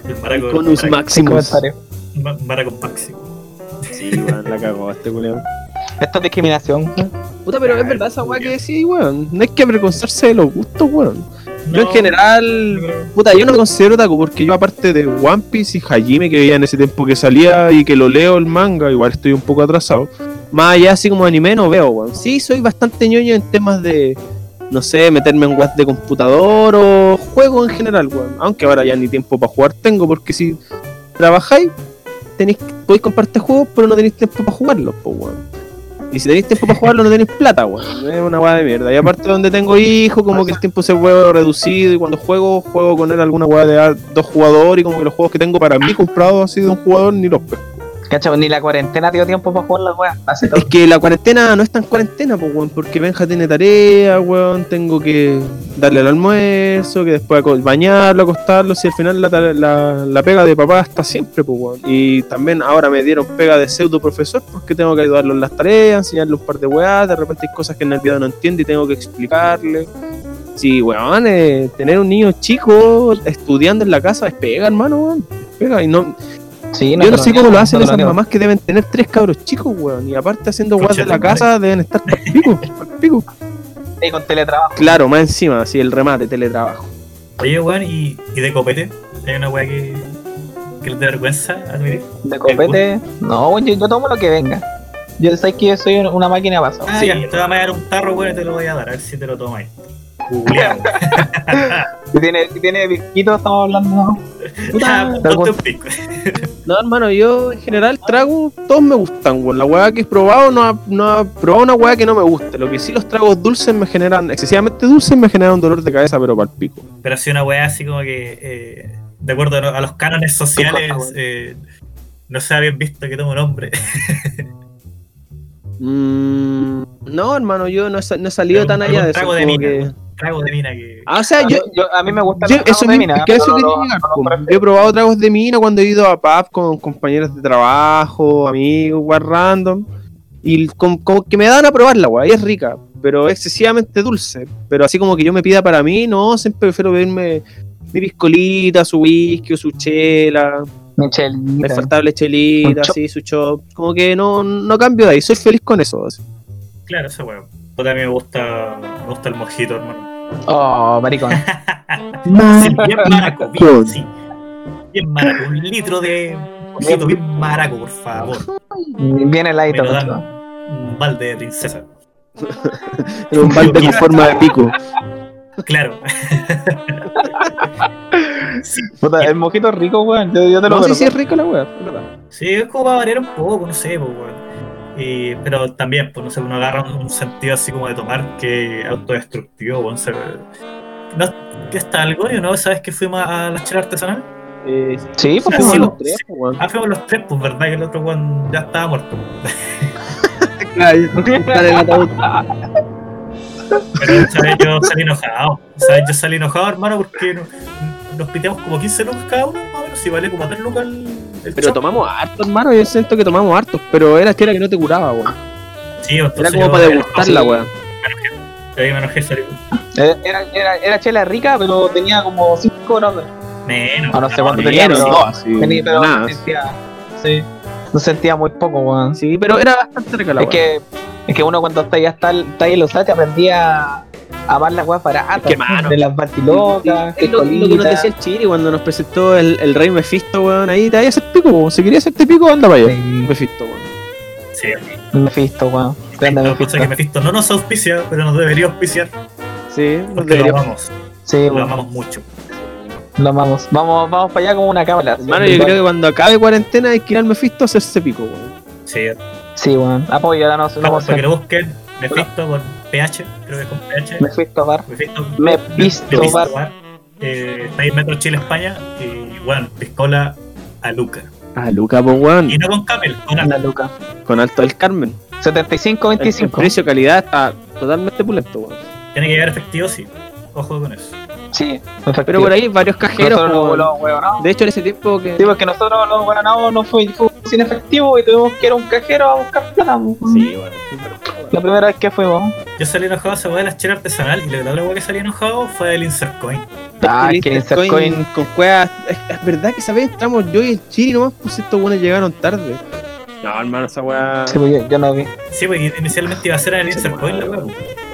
S3: El Maraco.
S1: Conus
S3: Maraco-
S1: Maximus.
S2: Comentario.
S3: Ma- Maraco Máximo.
S1: Sí, weón, la cagó este culiao.
S2: Esto es discriminación.
S1: Puta, pero es verdad esa weá que decís, weón. No hay que avergonzarse de los gustos, weón. Yo en
S3: No,
S1: general, puta, yo no me considero otaku porque yo aparte de One Piece y Hajime que veía en ese tiempo que salía y que lo leo el manga, igual estoy un poco atrasado. Más allá así como anime no veo, weón. Sí, soy bastante ñoño en temas de, no sé, meterme en web de computador o juego en general, weón. Aunque ahora ya ni tiempo para jugar tengo porque si trabajáis, tenéis, podéis comprarte juegos pero no tenéis tiempo para jugarlos, pues, weón. Y si tenéis tiempo para jugarlo, no tenéis plata, weón. Es una weá de mierda. Y aparte donde tengo hijo, como que el tiempo se vuelve reducido. Y cuando juego, juego con él alguna weá de dos jugadores. Y como que los juegos que tengo para mí comprados así de un jugador, ni los pesco.
S2: Cacho, ni la cuarentena dio tiempo para jugar. Hace todo.
S1: Es que la cuarentena no es tan cuarentena, pues, weón. Porque Benja tiene tarea, weón. Tengo que darle el almuerzo, que después bañarlo, acostarlo. Si al final la, la, la pega de papá está siempre, pues, weón. Y también ahora me dieron pega de pseudo profesor porque tengo que ayudarlo en las tareas, enseñarle un par de weas. De repente hay cosas que en el video no entiende y tengo que explicarle. Sí, weón, eh, tener un niño chico estudiando en la casa es pega, hermano, weón. Es Pega y no,
S2: Sí,
S1: yo no sé cómo lo hacen
S2: no
S1: esas mamás que deben tener tres cabros chicos, weón. Y aparte haciendo weas de la casa deben estar pico, pico.
S2: Sí, con teletrabajo.
S1: Claro, más encima, así el remate, teletrabajo.
S3: Oye, weón, y, y de copete, hay una weá que, que les da vergüenza admitir.
S2: De copete. No, weón, yo, yo tomo lo que venga. Yo sé que yo soy una máquina de paso.
S3: Ah,
S2: Sí,
S3: ya, te voy a mandar un tarro, weón, y te lo voy a dar, a ver si te lo tomas. Googleado. *laughs*
S2: Si tiene, si tiene pisquito, estamos hablando. ¿no?
S3: Ya,
S2: Puta,
S3: ponte un pico. *laughs*
S1: No, hermano, yo en general tragos, todos me gustan, weón. La weá que he probado no ha, no ha probado una weá que no me guste. Lo que sí los tragos dulces me generan, excesivamente dulces me generan un dolor de cabeza, pero pal pico.
S3: Pero si una weá así como que, eh, de acuerdo a los cánones sociales, eh, no se ha bien visto que tome un hombre. *laughs*
S1: Mm, no, hermano, yo no he, no he salido
S3: Pero
S1: tan allá de eso.
S3: trago de
S1: como
S3: mina,
S1: que-
S3: weón. Trago de mina que.
S1: Ah, o sea, yo,
S2: a mí me gusta
S1: Yo, eso
S2: de mina,
S1: es que a eso
S2: pero
S1: quería
S2: no-
S1: llegar,
S2: no
S1: po.
S2: prefiero.
S1: Yo he probado tragos de mina cuando he ido a pub con compañeros de trabajo, amigos, weas random. Y com- como que me dan a probar la weá, y es rica, pero es excesivamente dulce. Pero así como que yo me pida para mí, no, siempre prefiero pedirme mi piscolita, su whisky o su chela,
S2: Mi chelita.
S1: infaltable chelita,
S2: Un chop.
S1: así, su chop. Como que no, no cambio de ahí, soy feliz con eso. así.
S3: Claro, esa weá. Puta, a mí me gusta, me gusta el mojito, hermano.
S2: Oh, maricón. *laughs*
S3: Sí, bien maraco, bien, sí. Bien maraco. Un litro de mojito bien maraco, por favor.
S2: Bien heladito.
S3: Un balde de princesa.
S1: Un balde con forma de pico.
S3: Claro. *laughs*
S2: Puta, el mojito es rico, weón. Yo, yo te lo
S1: No sé
S2: perdono.
S1: si es rico la verdad.
S3: Sí, es como para variar un poco, no sé, pues, weón. Y- pero también, pues, no sé, uno agarra un, un sentido así como de tomar que autodestructivo, weón. se- ¿No, ¿Qué está algo? ¿No? ¿Sabes que fuimos a la chela artesanal?
S1: Eh,
S2: Sí, pues
S3: Sí,
S2: fuimos
S3: sí,
S2: los
S3: po.
S2: tres.
S1: po, weón.
S3: Ah, fuimos los tres, pues, ¿verdad? Que el otro weón ya estaba muerto. *laughs*
S1: Está en el ataúd.
S3: Pero esa vez yo salí enojado. Esa vez yo salí enojado, hermano, porque no- nos piteamos como 15 lucas cada uno, y vale como 3 lucas el, el
S1: Pero tomamos harto, hermano. Yo siento que tomamos harto. Pero era que era que no te curaba, weón.
S3: Sí, entonces
S1: Era como para degustar la weá.
S3: Ahí me enojé, salí.
S2: Eh, Era, era, era chela rica, pero tenía como 5 grados.
S3: Menos.
S2: Ah, no sé cuánto
S3: menos.
S2: tenía, pero-
S1: no, así,
S2: Tenía, pero
S1: nada.
S2: sentía. Sí. No sentía muy poco, weón.
S1: Sí, pero era bastante rica la
S2: Es que, es que uno cuando está ya está, está ahí en los H aprendía a amar las weas baratas.
S1: Es que, mano,
S2: de las bartilocas,
S1: Es lo, lo que nos decía el Chiri cuando nos presentó el, el rey Mephisto, weón. Ahí te hacer pico, weón. Si querías hacerte pico, anda para allá.
S2: Sí.
S1: Mephisto, weón.
S3: Sí,
S2: Mephisto, weón. Mephisto.
S3: es que Mephisto no nos auspicia, pero nos debería auspiciar.
S1: Sí, nos
S3: Porque lo amamos.
S2: Sí,
S3: Lo
S2: weón.
S3: amamos mucho.
S2: Lo amamos. Vamos, vamos para allá como una cámara.
S1: Hermano, yo creo que cuando acabe cuarentena hay que ir al Mephisto a hacerse pico, weón.
S3: Sí,
S2: Sí, weón. Apoyo, ahora no sé.
S3: para, que lo busquen. Mephisto con PH, creo que es con PH.
S2: Mephisto Bar.
S3: Mephisto.
S2: Mephisto
S3: Mephisto
S2: Bar.
S3: Bar. Eh, está ahí en Metro Chile, España. Y bueno, piscola a Luca.
S1: Ah, Luca, pues, weón.
S3: Y no con Camel, con Alta.
S2: luca.
S1: Con Alto del Carmen.
S2: 75,
S1: El, el
S2: 25.
S1: precio-calidad está totalmente pulento, weón.
S3: Tiene que llegar efectivo, sí. Ojo con eso.
S2: Sí,
S1: Pero por ahí varios cajeros,
S2: Nosotros
S1: po,
S2: los.
S1: De hecho, en ese tiempo que.
S2: Sí, porque nosotros los huevonados no fue, fue sin efectivo y tuvimos que ir a un cajero a buscar plata.
S1: Sí, weón.
S2: La primera vez que fuimos.
S3: Yo salí enojado esa weá de la chela artesanal y la otra que salí enojado fue el Insert Coin.
S2: Ah,
S1: El
S2: que el
S1: Insert
S2: Coin-
S1: Coin con cuevas. Es, es verdad que esa vez entramos yo y el Chiri nomás, pues estos buenos llegaron tarde. No, hermano, esa weá.
S2: Sí, pues yo, yo no vi.
S3: Sí, porque inicialmente iba a ser en el Insert Coin la weá.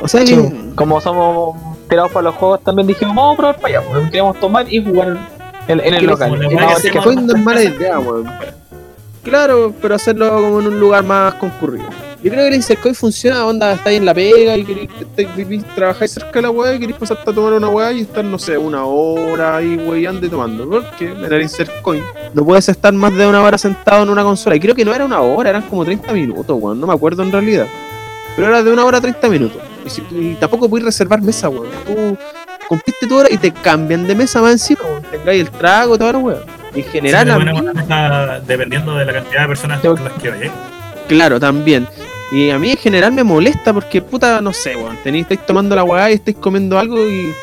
S1: O sea que.
S2: Sí, como somos tirados para los juegos también dijimos, vamos a probar para allá, porque queríamos tomar y jugar en, en el local. no, es que fue-
S1: es mala idea, weón. Claro, pero hacerlo como en un lugar más concurrido. Yo creo que el Insercoin funciona, onda, estáis en la pega y queréis, vivís- trabajáis cerca de la weá y queréis pasarte a tomar una weá y estar, no sé, una hora ahí weyando y tomando. Porque en el Insercoin no puedes estar más de una hora sentado en una consola. Y creo que no era una hora, eran como 30 minutos, weón. No me acuerdo en realidad. Pero era de una hora a 30 minutos. Y, si- y tampoco puedes reservar mesa, weón. Tú cumpliste tu hora y te cambian de mesa más encima, weón. Tengáis el trago, toda la weá. En general,
S3: Sí,
S1: a mí-
S3: mesa dependiendo de la cantidad de personas con las que vayas.
S1: Claro, también. Y a mí en general me molesta porque, puta, no sé, weón. Tenéis, estáis tomando la weá y estáis comiendo algo y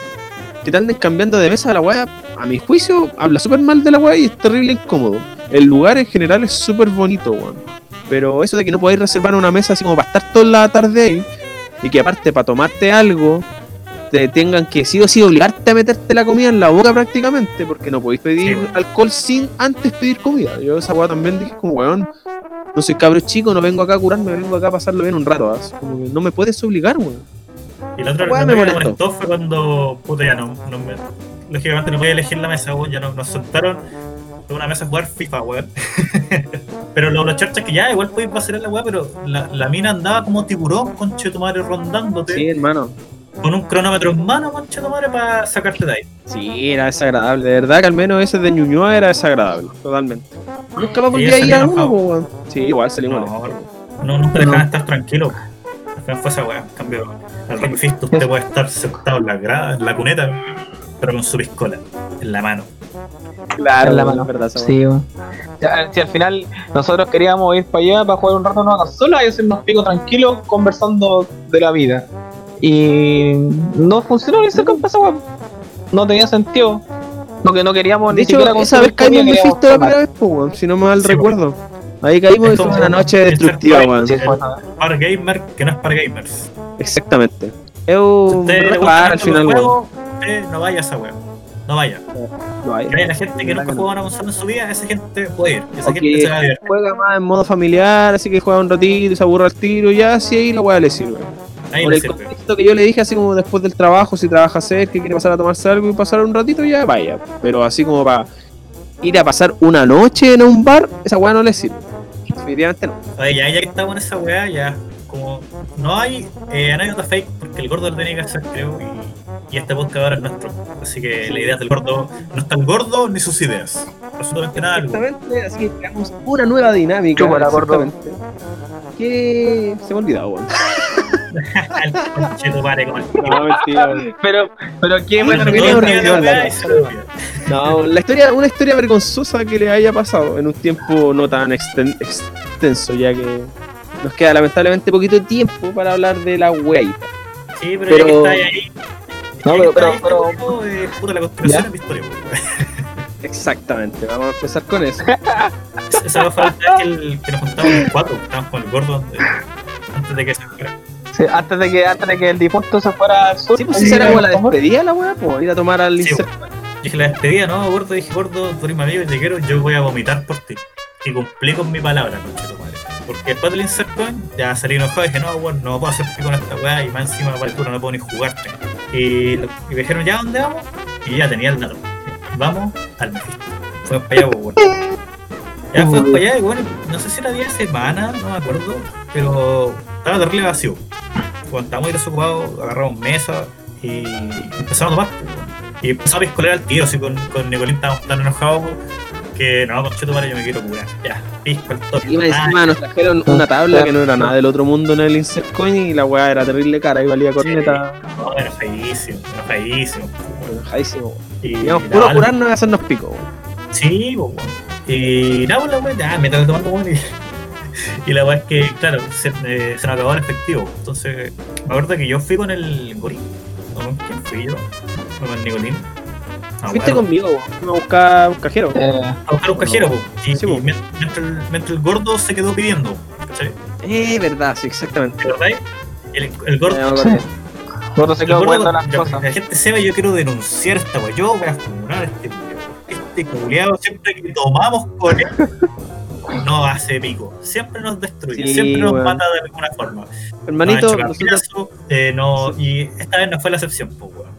S1: que anden cambiando de mesa la weá. A mi juicio, habla súper mal de la weá y es terrible incómodo. El lugar en general es súper bonito, weón. Pero eso de que no podáis reservar una mesa así como para estar toda la tarde ahí y que aparte para tomarte algo te tengan que sí o sí obligarte a meterte la comida en la boca prácticamente porque no podéis pedir
S3: Sí,
S1: alcohol sin antes pedir comida. Yo esa weá también dije como, weón, no soy cabro chico, no vengo acá a curarme, vengo acá a pasarlo bien un rato. ¿ah? Como que no me puedes obligar, weón.
S3: Y la otra cosa
S1: me
S3: que me
S1: molestó.
S3: molestó fue cuando, puta, ya no, no me, lógicamente no podía elegir la mesa, weón, ya no, nos sentaron en una mesa a jugar FIFA, weón. *laughs* pero lo, los charchas que ya, igual podéis vacilar la weá, pero la, la mina andaba como tiburón, conche tu madre, rondándote,
S1: Sí, hermano.
S3: Con un cronómetro en mano, conche tu madre, para sacarte de ahí.
S1: Sí, era desagradable. De verdad que al menos ese de Ñuñoa era desagradable, totalmente. Nunca más volví a ir a uno, weón. Sí, igual salimos.
S3: No, no, no te dejaban estar tranquilo. Al final fue esa weá. En cambio, al Rocky Fist usted puede estar sentado en la, gra- en la cuneta, pero con su piscola en la mano.
S1: Claro,
S2: en la mano.
S1: es verdad.
S2: Sí, weón. Ya, Si al final nosotros queríamos ir para allá para jugar un rato en una consola y hacernos pico tranquilos conversando de la vida. Y no funcionó ni cerca esa weón. No tenía sentido. Lo que no queríamos
S1: De
S2: ni siquiera
S1: hecho, esa
S2: consumir
S1: vez caímos en Mephisto la primera vez, po, weón, si no mal
S3: Sí,
S1: recuerdo. Ahí caímos fue una noche destructiva, weón.
S2: Esa.
S3: Para gamer que no es para gamers.
S1: Exactamente. Es
S3: Si
S1: un al final, weón.
S3: no vaya a esa weá. No vaya.
S1: No hay.
S3: Que la gente que nunca jugó a una consola en su vida, esa gente puede ir. Esa
S1: O
S3: gente se va a divertir.
S1: juega más en modo familiar, así que juega un ratito y se aburre al tiro, ya así ahí la weá le sirve.
S3: Ahí
S1: Por el
S3: sirve.
S1: contexto que yo le dije, así como después del trabajo, si trabaja cerca y quiere pasar a tomarse algo y pasar un ratito, ya vaya. Pero así como para ir a pasar una noche en un bar, esa weá no le sirve. Definitivamente no.
S3: Oye, ya, ya que estamos en esa weá, ya como no hay eh, anécdota fake, porque el gordo lo tenía que hacer, creo, y, y este podcast ahora es nuestro. Así que la idea del gordo no es tan gordo ni sus ideas. Absolutamente nada.
S1: Exactamente, así que creamos una nueva dinámica.
S2: Chúpala, gordo.
S1: Que se me ha olvidado, weón. *laughs*
S2: Pero, pero qué
S3: Bueno,
S2: bueno
S1: no
S2: que no
S3: la
S1: historia, una historia vergonzosa que le haya pasado en un tiempo no tan exten- extenso, ya que nos queda lamentablemente poquito tiempo para hablar de la wea.
S3: Sí, pero,
S1: Pero-
S3: ya que está ahí.
S2: No, pero-
S3: eh, puta, la construcción
S2: ¿Ya?
S3: es mi historia, weón.
S1: Exactamente, vamos a empezar con eso.
S3: Esa fue la vez que, el, que nos juntamos los cuatro, estábamos con el gordo eh, antes de que se fuera.
S2: Sí, antes de que antes de que el difunto se fuera al sur.
S1: Sí, pues esa era como la despedida la wea, pues ir a tomar al
S3: Sí. Dije la despedida, no, gordo, dije, gordo, tú eres mi amigo y te quiero, yo voy a vomitar por ti. Y cumplí con mi palabra, conchito madre. Porque después del insert coin, ya salí enojado y dije, no, bueno, no puedo hacer pico con esta weá y más encima para el culo no puedo ni jugarte. Y, y me dijeron, ¿ya dónde vamos? Y ya tenía el dato. Vamos al Mephisto. Fuimos para allá, bueno. Ya fuimos para allá y bueno, no sé si era día de semana, no me acuerdo, pero estaba terrible vacío. Cuando estábamos muy desocupados, agarramos mesa y empezamos a tomar. pues. Y empezamos a piscolar al tiro, así con, con Nicolín estábamos tan enojados que no, concheto madre, yo me quiero curar. Ya, pisco al toque.
S1: Y encima nos trajeron una tabla que no era nada del otro mundo en el insert coin y la weá era terrible cara y valía corneta.
S3: no, enojadísimo, enojadísimo.
S1: Enojadísimo.
S3: Y
S1: Íbamos
S3: nada,
S1: puro a
S3: la-
S1: curarnos y hacernos pico. weón.
S3: Sí, pues. Y nada, pues la weá, ya, me estaba tomando weón. Y, y la weá es que, claro, se, eh, se nos acabó el efectivo. Entonces, me acuerdo que yo fui con el Gorín. ¿O con quién fui yo? ¿O con el Nicolín? No,
S1: Fuiste
S3: bueno,
S1: conmigo. Fuimos a buscar un cajero.
S2: Eh,
S3: a buscar un cajero, pues. Y,
S1: Sí,
S3: y mientras, el, mientras el gordo se quedó pidiendo. ¿Cachai?
S1: Eh, verdad, sí, exactamente.
S3: ¿Te acordás? El, el gordo.
S1: Acordé.
S2: Gordo se
S3: el
S2: quedó
S3: gordo-
S2: jugando las
S3: ya,
S2: cosas.
S3: La gente sepa, yo quiero denunciar esta weá. Yo voy a funar este. Este culiado siempre que tomamos con él. No hace pico, siempre nos destruye,
S1: Sí,
S3: siempre nos mata de alguna forma.
S1: Hermanito,
S3: Nos
S1: nosotros
S3: eh, no, y esta vez no fue la excepción, pues, weón.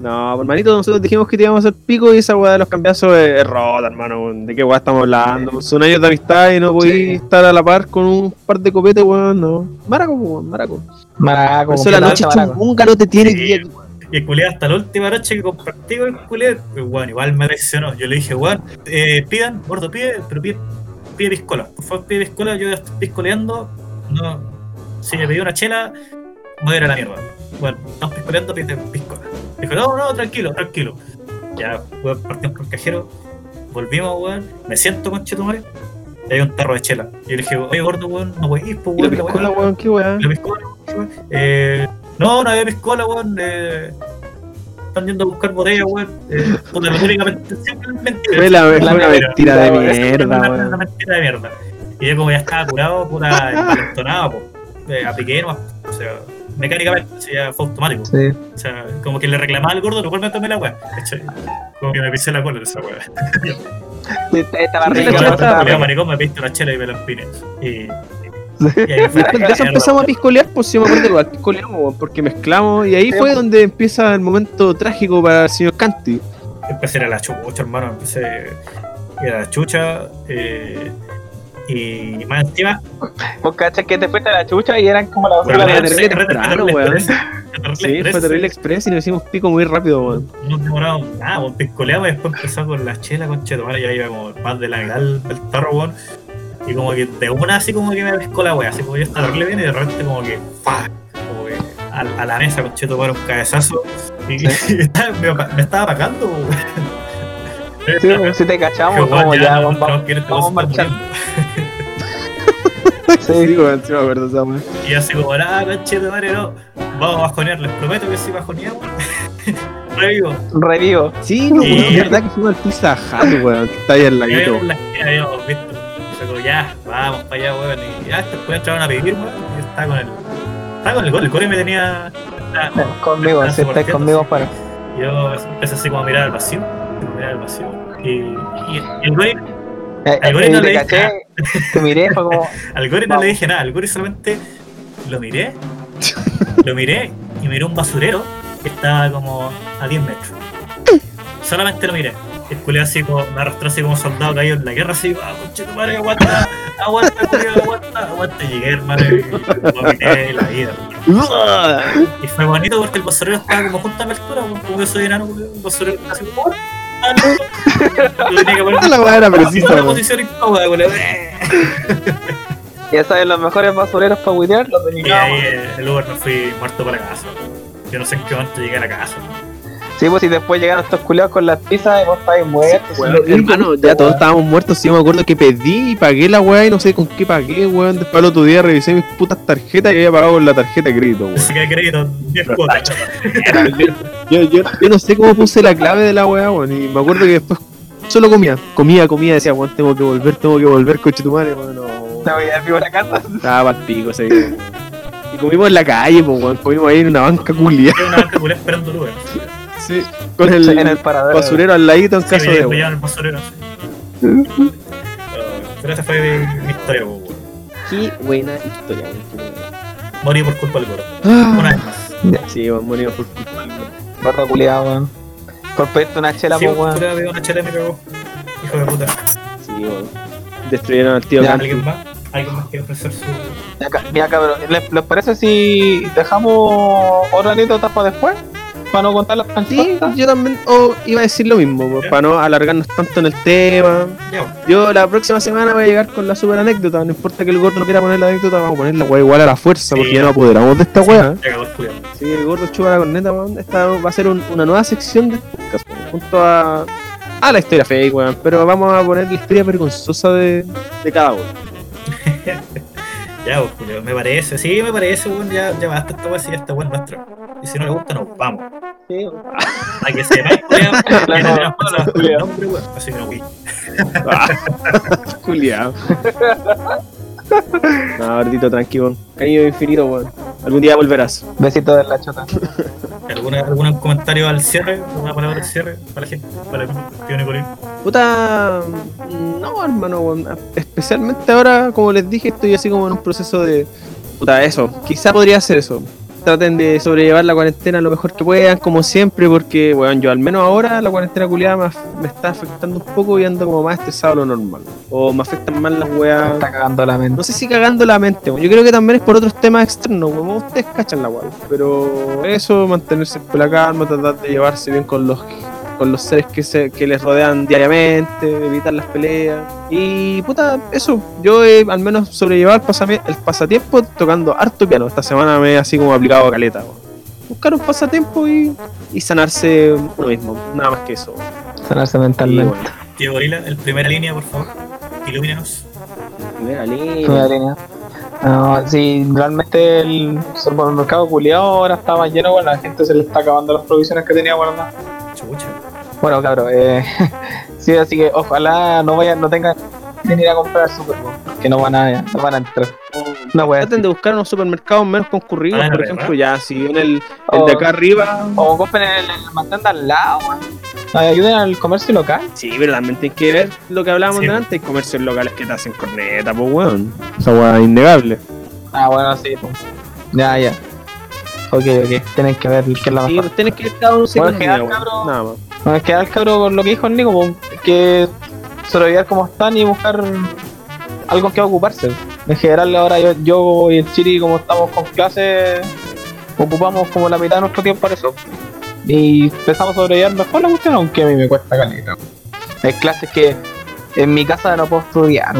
S1: No, hermanito, nosotros dijimos que te íbamos a hacer pico y esa weá de los cambiazos es, es rota, hermano. ¿De qué weá estamos hablando? Son años de amistad y no podéis
S2: Sí.
S1: estar a la par con un par de copetes, weón, no. Maraco, weón, maraco.
S2: Maraco,
S1: Por eso la noche
S2: maraco.
S1: chungunga no te tiene
S3: Sí.
S1: que
S3: Y el culiado hasta la última noche que compartí con el pues bueno, igual me traicionó. Yo le dije, weón, eh, pidan, gordo, pide, pero pide, pide piscola. Por favor, pide piscola, yo ya estoy piscoleando. No, si le pedí una chela, voy a ir a la mierda. Bueno, estamos piscoleando, pide piscola. Dijo, no, no, tranquilo, tranquilo. Ya, weón, partimos por el cajero, volvimos, weón, me siento con Chetumare, y hay un tarro de chela. Y yo le dije, oye, gordo, weón, no voy a ir, pues, weón, la
S1: piscola,
S3: weá".
S1: weón, qué weá.
S3: ¿La piscola? Eh, no, no había piscola, weón. Eh, están yendo a buscar botella, weón. Eh, puta, la única mentira, siempre es mentira.
S1: Fue la fue una
S2: mentira,
S1: de mierda,
S3: Una,
S1: weón.
S3: una mentira de mierda. Y yo como ya estaba curado, puta, envalentonado, po. Eh, apliqué nomás, o sea, mecánicamente, o sea, fue automático.
S2: Sí.
S3: O sea, como que le reclamaba al gordo, igual me tomé la weá. Como que me pisé la cola de esa weá.
S2: Sí, Estaba rico,
S1: la
S2: estaba
S3: maricón, me pediste una chela y me la empiné. Y, *laughs* y ahí
S1: de eso empezamos a piscolear, pues sí me acuerdo piscoleamos, porque mezclamos y ahí fue donde empieza el momento trágico para el señor Canti.
S3: empecé a ir a la chucha, hermano. Empecé a la chucha. eh, y más encima,
S2: Vos cachas que te fuiste a la chucha y eran como las de la
S1: terrible temprano, weón. Sí, fue terrible express y nos hicimos pico muy rápido, weón.
S3: No demoramos nada, pues piscoleamos y después empezó con la chela con chetomar, ya iba como más de la del del tarro, weón. Y como que de una así como que me pescó la wea, así como yo estaba terrible bien y de repente como que ¡fa! como que a, a la mesa con chetomar un cabezazo *laughs* y, estaba- me, me estaba apagando.
S2: Sí, si te cachamos, como ya, vamos, vamos,
S3: este
S2: marchando.
S1: Sí, *laughs*
S2: Sí,
S1: weón, sí me acuerdo esa.
S3: Y así como, ah, conchetomar, no, vamos a bajonear, les prometo que si bajoneamos, *laughs* revivo.
S2: revivo.
S1: Sí, no,
S3: Y-
S1: weón, es verdad que fuimos al Pizza Hut, weón, está ahí al
S3: Y había
S1: ladito.
S3: en la esquina habíamos visto. Fue como, ya, vamos para allá, weón. Y ya, después entraron a pedir, weón. Y yo estaba con el. Estaba con el gol. El gol me tenía. estaba-
S2: Conmigo, si estáis conmigo, para.
S3: Yo empecé así como a mirar al vacío. Mirar al vacío. Y, y, y el gol,
S2: Eh,
S3: Al
S2: eh,
S3: Gori no
S2: te
S3: le dije
S2: caché, te miré, fue como, *laughs*
S3: al gol no le dije nada. Al gol solamente lo miré. lo miré y miré un basurero que estaba como a 10 metros. Solamente lo miré. El culeo así como, me arrastró así como soldado caído en la guerra, así, ah, tu madre, aguanta, aguanta, culeo, aguanta, aguanta. Llegué, hermano, y la vida. Y fue bonito porque el basurero estaba como justo a mi altura, como yo soy enano, el basurero así como, ah, no. Yo tenía que poner
S1: La weá era precisa,
S3: una
S1: weón.
S3: posición incómoda, culeo.
S2: ya sabes, los mejores basureros para huidear, los
S3: Y ahí el Uber me fui muerto para casa. Yo no sé en qué momento llegué a la casa.
S2: Sí, pues y después llegaron estos culiados con las pizzas y vos estáis muertos.
S1: Weón,
S2: Lo único
S1: hermano, ya todos estábamos muertos. Sí, me acuerdo que pedí y pagué la weá y no sé con qué pagué, weón. Después al otro día revisé mis putas tarjetas y había pagado con la tarjeta de crédito, weón.
S3: Así que crédito 10 cuotas.
S1: Yo, yo, yo no sé cómo puse la clave de la weá, weón. Y me acuerdo que después solo comía, comía, comía. Decía, weón, tengo que volver, tengo que volver, coche tu madre, weón. No.
S2: Te voy a ir vivo a la casa.
S1: Estaba pa'l pico ese. Y comimos en la calle, pues, weón. Comimos ahí en una banca culia.
S3: Yo una que culé esperando el Uber.
S1: Sí. Con
S2: en el
S1: el
S2: paradero.
S1: basurero al ladito en
S3: Sí,
S1: caso
S3: me,
S1: de.
S3: me el basurero. sí. *laughs* Pero, pero esa fue mi, mi historia, po, weón.
S1: Qué buena historia, weón.
S3: Morí por culpa del gordo. Una
S1: Ah,
S3: vez más.
S1: Sí, weón, morimos por culpa del weón.
S2: Gordo culiado, weón. Por pedirte una chela,
S3: Sí,
S2: pues, weón.
S3: veo una chela me cagó. Hijo de puta.
S1: Sí, weón. Destruyeron al tío
S2: Ya.
S3: ¿Alguien más? ¿Alguien más quiere ofrecer su.
S2: Mira, cabrón, ¿les, les parece si dejamos otra anécdota para después? Para no contar las
S1: Sí,
S2: canciones.
S1: yo también oh, iba a decir lo mismo, pues, para no alargarnos tanto en el tema. Yo la próxima semana voy a llegar con la super anécdota, no importa que el gordo no quiera poner la anécdota, vamos a poner la weá igual a la fuerza, porque
S3: Sí.
S1: ya nos apoderamos de esta
S3: el culiao.
S1: Sí, el gordo chupa la corneta, weón. Esta va a ser un- una nueva sección del podcast, weón, junto a, a la historia fake, weón. Pero vamos a poner la historia vergonzosa de, de cada uno. *laughs*
S3: Ya, pues, culiao, me parece. Sí, me parece, weón. Ya, ya basta esta weá si está weón nuestro. Y si no le gusta, nos vamos.
S2: Sí, *laughs*
S3: A que weón. Así que no, güey.
S1: Juliado. *laughs* *laughs* no, gordito, tranquilo. Cariño infinito, weón. Algún día volverás.
S2: Besito de la chota.
S3: ¿Alguna, ¿Algún comentario al cierre? ¿Alguna palabra al cierre? Para la gente, para el tío Nicolín.
S1: Puta, no, hermano, weón. especialmente ahora, como les dije, estoy así como en un proceso de. Puta, eso, quizá podría ser eso. Traten de sobrellevar la cuarentena lo mejor que puedan, como siempre, porque, bueno, yo al menos ahora la cuarentena culiada me, me está afectando un poco y ando como más estresado de lo normal. O me afectan más las
S2: Me
S1: weas.
S2: está cagando la mente.
S1: No sé si cagando la mente, weón. yo creo que también es por otros temas externos, como ustedes cachan la weá. Pero eso, mantenerse con la calma, tratar de llevarse bien con los con los seres que se, que les rodean diariamente, evitar las peleas. Y puta, eso, yo he al menos sobrellevado el, pasame- el pasatiempo tocando harto piano. Esta semana me he así como aplicado caleta. weón. Buscar un pasatiempo y, y sanarse uno mismo, nada más que eso.
S2: Sanarse mentalmente.
S1: bueno,
S3: Tío Gorila, el primera línea, por favor. Ilumínanos.
S1: primera línea.
S2: Primera línea. No, sí, realmente el supermercado culiado ahora está más lleno, bueno, la gente se le está acabando las provisiones que tenía guardadas.
S3: Chucha.
S2: Bueno, cabrón, eh, *laughs* sí, así que ojalá no vayan, no tengan que ir a comprar Super Bowl, que no van a, no van a entrar. No,
S1: Traten de buscar unos supermercados menos concurridos,
S3: Ah,
S1: por
S3: ¿verdad?
S1: ejemplo, ya si en el, el
S2: O-
S1: de acá arriba.
S2: O compren el, el mantén de al lado, Ayuden al comercio local.
S1: Sí, pero también tienes que ver lo que hablábamos
S3: Sí.
S1: delante, hay comercios locales que te hacen corneta, pues weón. Esa weá es innegable.
S2: Ah, bueno, sí, pues. Ya, ya. Ok, ok. Tienen que ver qué es la
S1: Sí,
S2: mejor.
S1: tienes que ir cada uno
S2: Bueno,
S1: día, weón.
S2: cabrón.
S1: Nada más.
S2: Bueno, es que al cabro con lo que dijo el Nico, pues, que sobrevivir como están y buscar algo que ocuparse. En general, ahora yo, yo y el Chiri, como estamos con clases, ocupamos como la mitad de nuestro tiempo para eso. Y empezamos a sobrevivir mejor la cuestión, aunque a mí me cuesta caleta. Hay clases que en mi casa no puedo estudiar.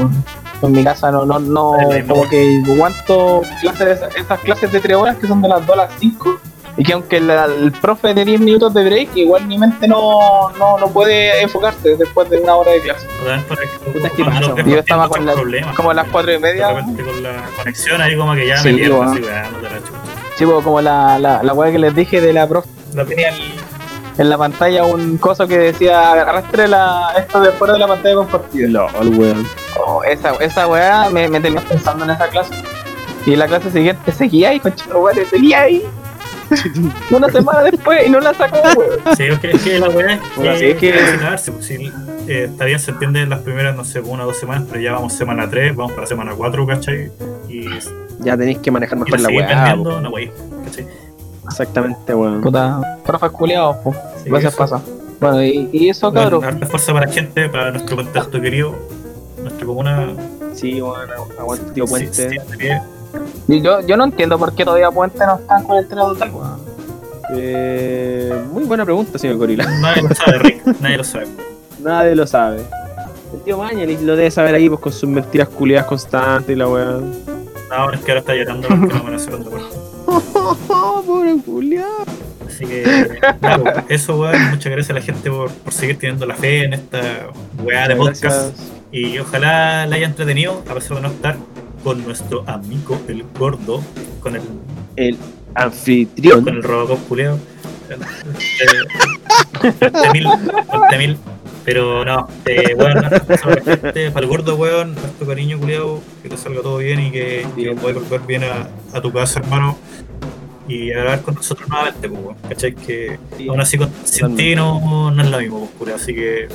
S2: En mi casa no, no, no, como que aguanto clases, esas clases de 3 horas que son de las 2 a las 5 y que aunque la- el profe de 10 minutos de break, igual mi mente no, no, no puede enfocarse después de una hora de clase.
S1: Puta, ¿qué
S3: cuando
S1: pasa,
S3: los
S1: weón?
S3: dejo
S2: Yo estaba con la- como a las 4 y media,
S3: con la conexión ahí como que ya
S2: Sí,
S3: me pierdo,
S2: weón.
S3: así, weón, no te la chucha.
S2: sí, pues, como la, la, la weá que les dije de la profe, la tenía en, en la pantalla un coso que decía arrastre la, esto de fuera de la pantalla compartida.
S1: LOL, weón.
S2: Oh, esa, esa weá me, me tenía pensando en esa clase. Y la clase siguiente seguía ahí, conchito, weá, seguía ahí. *laughs* Una semana después y no la sacó, weón.
S3: Sí, es que, es que la weá es *laughs*
S1: Bueno,
S3: que,
S1: sí, es que-
S3: cagarse, pues, sí, eh, está bien, se entiende en las primeras, no sé, una o dos semanas, pero ya vamos semana 3, vamos para semana 4, ¿cachai? Y,
S1: Ya tenéis que manejar mejor la weá.
S3: vendiendo,
S1: po.
S3: no, wey, ¿cachai?
S1: Exactamente, weón.
S2: Puta, profes culiados, pues.
S3: Sí, eso.
S2: pasa. Bueno, y, y eso,
S3: Bueno,
S2: cabrón.
S3: harta fuerza para la gente, para nuestro contexto querido, nuestra comuna.
S1: Sí, weón, aguante tío
S3: sí,
S1: Puente.
S3: sí.
S2: Y yo, yo no entiendo por qué todavía Puente no está en cuarentena total, weón.
S1: Eh, muy buena pregunta, señor Gorila. *laughs*
S3: Nadie lo sabe, Rick, nadie lo sabe.
S1: Nadie lo sabe. El tío Mañalich lo debe saber ahí, pues con sus mentiras culiadas constantes y la weá.
S3: Ahora es que ahora está llorando porque no segunda parte. *laughs*
S1: Pobre culiado.
S3: Así que, claro, eso, weón. Muchas gracias a la gente por, por seguir teniendo la fe en esta weá de podcast.
S1: Gracias.
S3: Y ojalá la haya entretenido, a pesar de no estar con nuestro amigo el gordo, con el,
S1: El anfitrión.
S3: con el Robocop culeado. Eh, mil pero no, eh, bueno, para, el gordo weón, nuestro cariño culeado, que te salga todo bien y que, que puedas volver bien a, a tu casa, hermano. Y a grabar con nosotros nuevamente, pues, weón. ¿Cachai? Que
S1: Sí.
S3: aún así con, sin ti no, no es lo mismo, pues. Así que,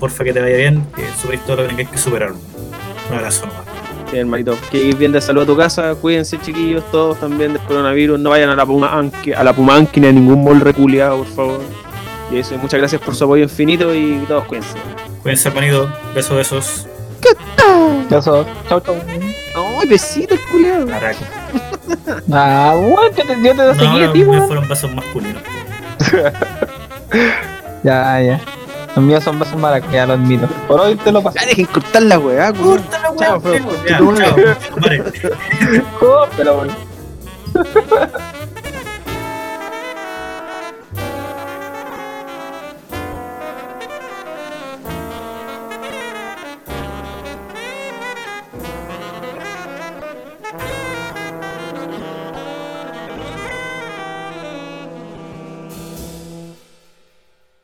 S3: porfa que te vaya bien, que superes todo lo que tengáis que superar. Un abrazo nomás.
S1: Sí, hermanito. Que ir bien de salud a tu casa. Cuídense, chiquillos, todos también del coronavirus. No vayan a la Pumanqui, a la Pumanqui ni a ningún mall reculeado, por favor. Y eso, muchas gracias por su apoyo infinito y todos cuídense.
S3: Cuídense, hermanito. Besos, besos.
S2: Eso, chau, chau.
S1: ¡Ay, besitos, culiado!
S3: Caraca. *laughs*
S2: Ah, weón, yo te, te
S3: No,
S2: seguí ti, weón.
S3: fueron besos masculinos. *laughs*
S2: Ya, ya. Los míos son besos maracuyá, lo admito. Por hoy te lo pasé.
S1: Ya dejen cortar la weá.
S3: Ya,
S1: Tu madre.
S3: chao. Madre.
S2: Córtalo, weón.